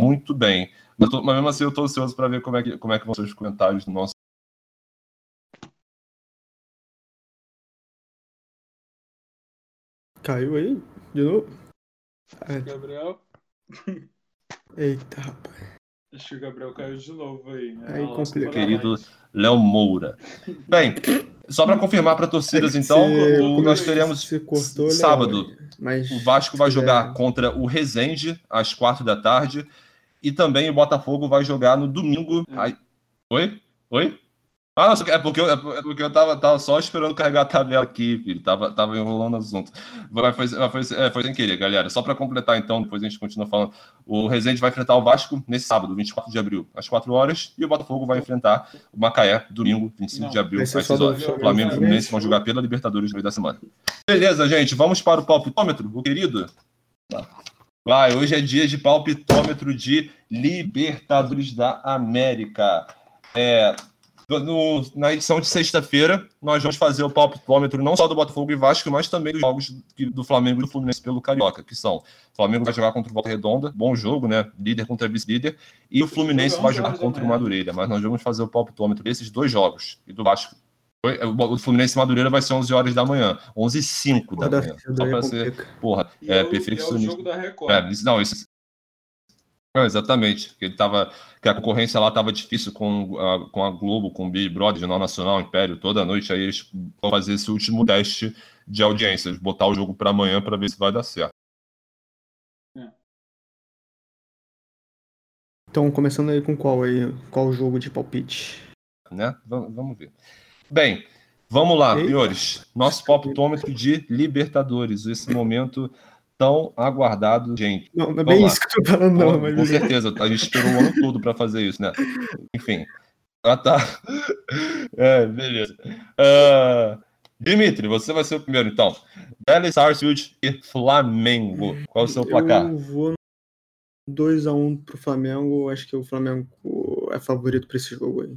muito bem. Mas, tô, mas mesmo assim eu estou ansioso para ver como é, que, como é que vão ser os comentários do nosso. Caiu aí? De novo? É. Gabriel. Eita, rapaz. Acho que o Gabriel caiu de novo aí. Né? Aí complica. Querido Léo Moura. Bem, só para confirmar para torcidas, então, o, nós teremos cortou, sábado. Mas, o Vasco vai jogar é... contra o Resende às quatro da tarde e também o Botafogo vai jogar no domingo. É. Ai... Oi? Oi? Ah, não, é porque eu, é porque eu tava, tava só esperando carregar a tabela aqui, filho. Tava, tava enrolando o assunto. Mas foi, foi, é, foi sem querer, galera. Só para completar, então, depois a gente continua falando. O Rezende vai enfrentar o Vasco nesse sábado, 24 de abril, às 4 horas. E o Botafogo vai enfrentar o Macaé, domingo, 25 não, de abril, às 6 horas. O Flamengo e o Fluminense vão jogar pela Libertadores no meio da semana. Beleza, gente. Vamos para o palpitômetro, o querido? Tá. Vai, hoje é dia de palpitômetro de Libertadores da América. É, no, na edição de sexta-feira, nós vamos fazer o palpitômetro não só do Botafogo e Vasco, mas também dos jogos do Flamengo e do Fluminense pelo Carioca, que são: o Flamengo vai jogar contra o Volta Redonda, bom jogo, né? Líder contra vice-líder, e o Fluminense vai jogar contra o Madureira. Mas nós vamos fazer o palpitômetro desses dois jogos, e do Vasco o Fluminense Madureira vai ser 11 horas da manhã. 11 e 5 da manhã. Só pra ser, porra, e é, é perfeccionista. É o jogo da Record. É, não, isso, não, exatamente. Ele tava, que a concorrência lá estava difícil com a, com a Globo, com o Big Brother, Jornal Nacional, Império, toda noite. Aí eles vão fazer esse último teste de audiência, botar o jogo para amanhã para ver se vai dar certo. É. Então, começando aí com qual aí? Qual jogo de palpite? Né? Vamos, vamos ver. Bem, vamos lá, Eita. senhores. Nosso palpitômetro de Libertadores. Esse momento tão aguardado, gente. Não, não é bem lá. isso que eu tô falando, não. Com, com certeza, a gente esperou o ano todo para fazer isso, né? Enfim. Ah, tá. É, beleza. Uh, Dimitri, você vai ser o primeiro, então. Dallas Sarsfield e Flamengo. Qual é o seu placar? Eu vou 2x1 um pro Flamengo. Acho que o Flamengo é favorito para esse jogo aí.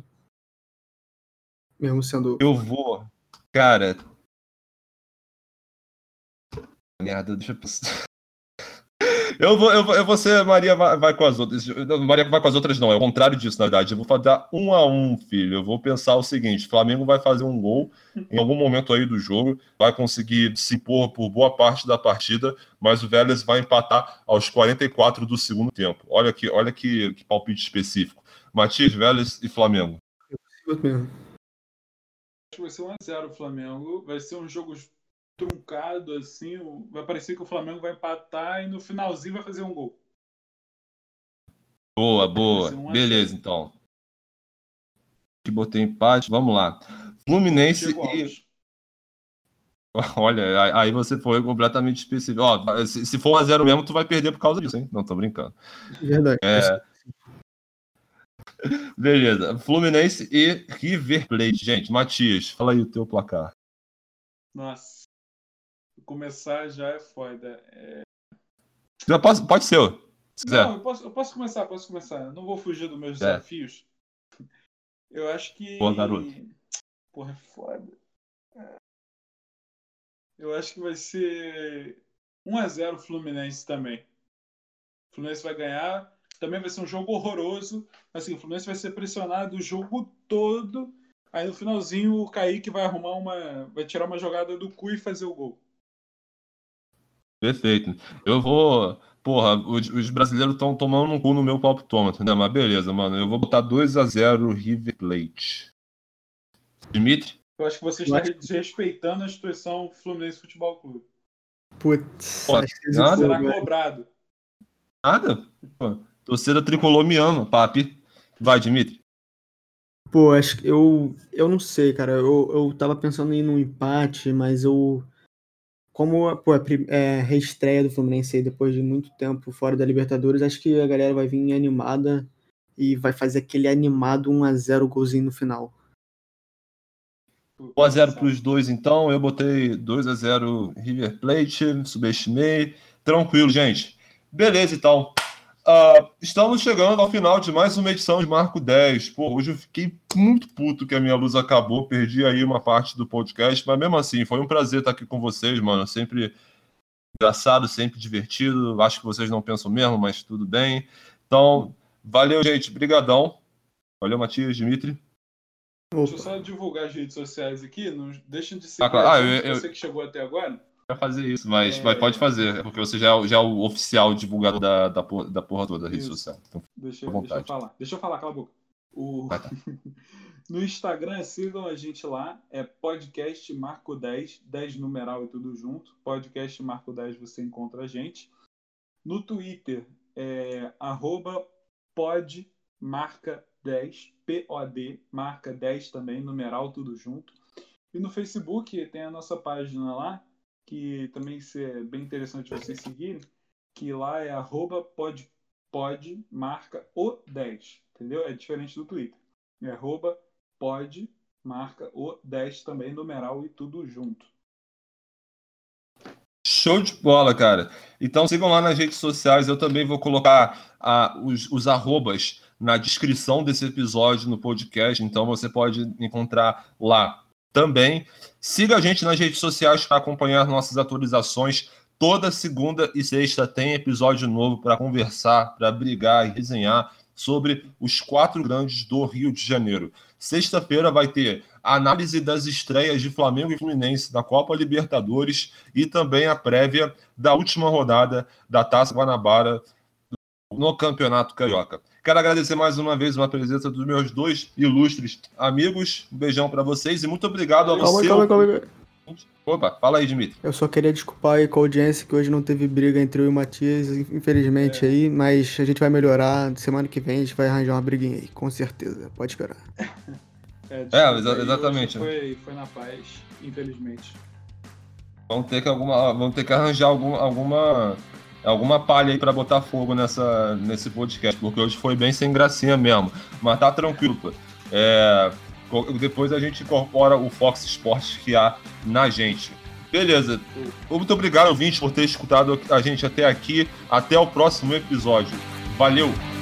Mesmo sendo. Eu vou. Cara. Merda, deixa eu pensar. Eu vou, eu vou, eu vou ser Maria vai, vai, com as outras. Maria vai com as outras, não. É o contrário disso, na verdade. Eu vou fazer um a um, filho. Eu vou pensar o seguinte: Flamengo vai fazer um gol em algum momento aí do jogo, vai conseguir se impor por boa parte da partida, mas o Vélez vai empatar aos 44 do segundo tempo. Olha que, olha que, que palpite específico. Matias, Vélez e Flamengo. Eu mesmo que vai ser 1x0 o Flamengo. Vai ser um jogo truncado, assim. Vai parecer que o Flamengo vai empatar e no finalzinho vai fazer um gol. Boa, boa. Beleza, então. Que botei empate. Vamos lá. Fluminense e. Olha, aí você foi completamente específico. Ó, se for 1x0 mesmo, tu vai perder por causa disso, hein? Não, tô brincando. Verdade. É, Beleza. Fluminense e River Plate. Gente, Matias, fala aí o teu placar. Nossa. Começar já é foda. É... Já pode, pode ser, se. Não, eu posso, eu posso começar, posso começar. não vou fugir dos meus é. desafios. Eu acho que. Boa, garoto. Porra, é foda. Eu acho que vai ser 1 a 0 Fluminense também. O Fluminense vai ganhar. Também vai ser um jogo horroroso. Assim, o Fluminense vai ser pressionado o jogo todo. Aí no finalzinho o Kaique vai arrumar uma. vai tirar uma jogada do cu e fazer o gol. Perfeito. Eu vou. Porra, os, os brasileiros estão tomando um cu no meu palpitômetro, né? Mas beleza, mano. Eu vou botar 2x0 River Plate. Dimitri? Eu acho que você está desrespeitando a instituição Fluminense Futebol Clube. Putz, Pô, acho que nada. Será vai- cobrado. Nada? Pô, torcida tricolor me ama, papi. Vai, Dimitri. Pô, acho que eu, eu não sei, cara. Eu, eu tava pensando em ir num empate, mas eu. Como pô, é, é reestreia do Fluminense aí depois de muito tempo fora da Libertadores, acho que a galera vai vir animada e vai fazer aquele animado 1x0 golzinho no final. 1x0 pros dois, então. Eu botei 2x0 River Plate, subestimei. Tranquilo, gente. Beleza, então. Ah, estamos chegando ao final de mais uma edição de Marco 10. Pô, hoje eu fiquei muito puto que a minha luz acabou, perdi aí uma parte do podcast, mas mesmo assim, foi um prazer estar aqui com vocês, mano. Sempre engraçado, sempre divertido. Acho que vocês não pensam mesmo, mas tudo bem. Então, valeu, gente. Brigadão. Valeu, Matias, Dimitri. Deixa eu só divulgar as redes sociais aqui. Não deixem de seguir Ah, claro. a Ah, eu- eu- você que chegou até agora. Vai fazer isso, mas, É. mas pode fazer, é porque você já é, o- já é o oficial divulgador da, da, porra, da porra toda da rede Isso. social. Então, Deixa, deixa eu falar. Deixa eu falar, cala a boca. O... Tá. no Instagram, sigam a gente lá. É podcast Marco 10, 10 numeral e tudo junto. Podcast Marco 10 você encontra a gente. No Twitter, é arroba pod marca 10, P-O-D, marca 10 também, numeral tudo junto. E no Facebook tem a nossa página lá, que também é bem interessante vocês seguirem, que lá é arroba pod, pod marca o 10, entendeu? É diferente do Twitter. É arroba pod marca o 10 também, numeral e tudo junto. Show de bola, cara. Então sigam lá nas redes sociais. Eu também vou colocar ah, os, os arrobas na descrição desse episódio no podcast. Então você pode encontrar lá também. Siga a gente nas redes sociais para acompanhar nossas atualizações. Toda segunda e sexta tem episódio novo para conversar, para brigar e resenhar sobre os quatro grandes do Rio de Janeiro. Sexta-feira vai ter análise das estreias de Flamengo e Fluminense na Copa Libertadores e também a prévia da última rodada da Taça Guanabara no Campeonato Carioca. Quero agradecer mais uma vez a presença dos meus dois ilustres amigos. Um beijão para vocês e muito obrigado a calma, você. calma, calma. Opa, fala aí, Dimitri. Eu só queria desculpar aí com a audiência que hoje não teve briga entre eu e o Matias, infelizmente aí, mas a gente vai melhorar. Semana que vem a gente vai arranjar uma briguinha aí, com certeza. Pode esperar. É, exa- desculpa aí, exatamente, né? Foi, foi na paz, infelizmente. Vamos ter que, alguma, vamos ter que arranjar algum, alguma, alguma palha aí para botar fogo nessa, nesse podcast, porque hoje foi bem sem gracinha mesmo. Mas tá tranquilo, pô. É, depois a gente incorpora o Fox Sports que há na gente. Beleza. Muito obrigado, ouvinte, por ter escutado a gente até aqui. Até o próximo episódio. Valeu!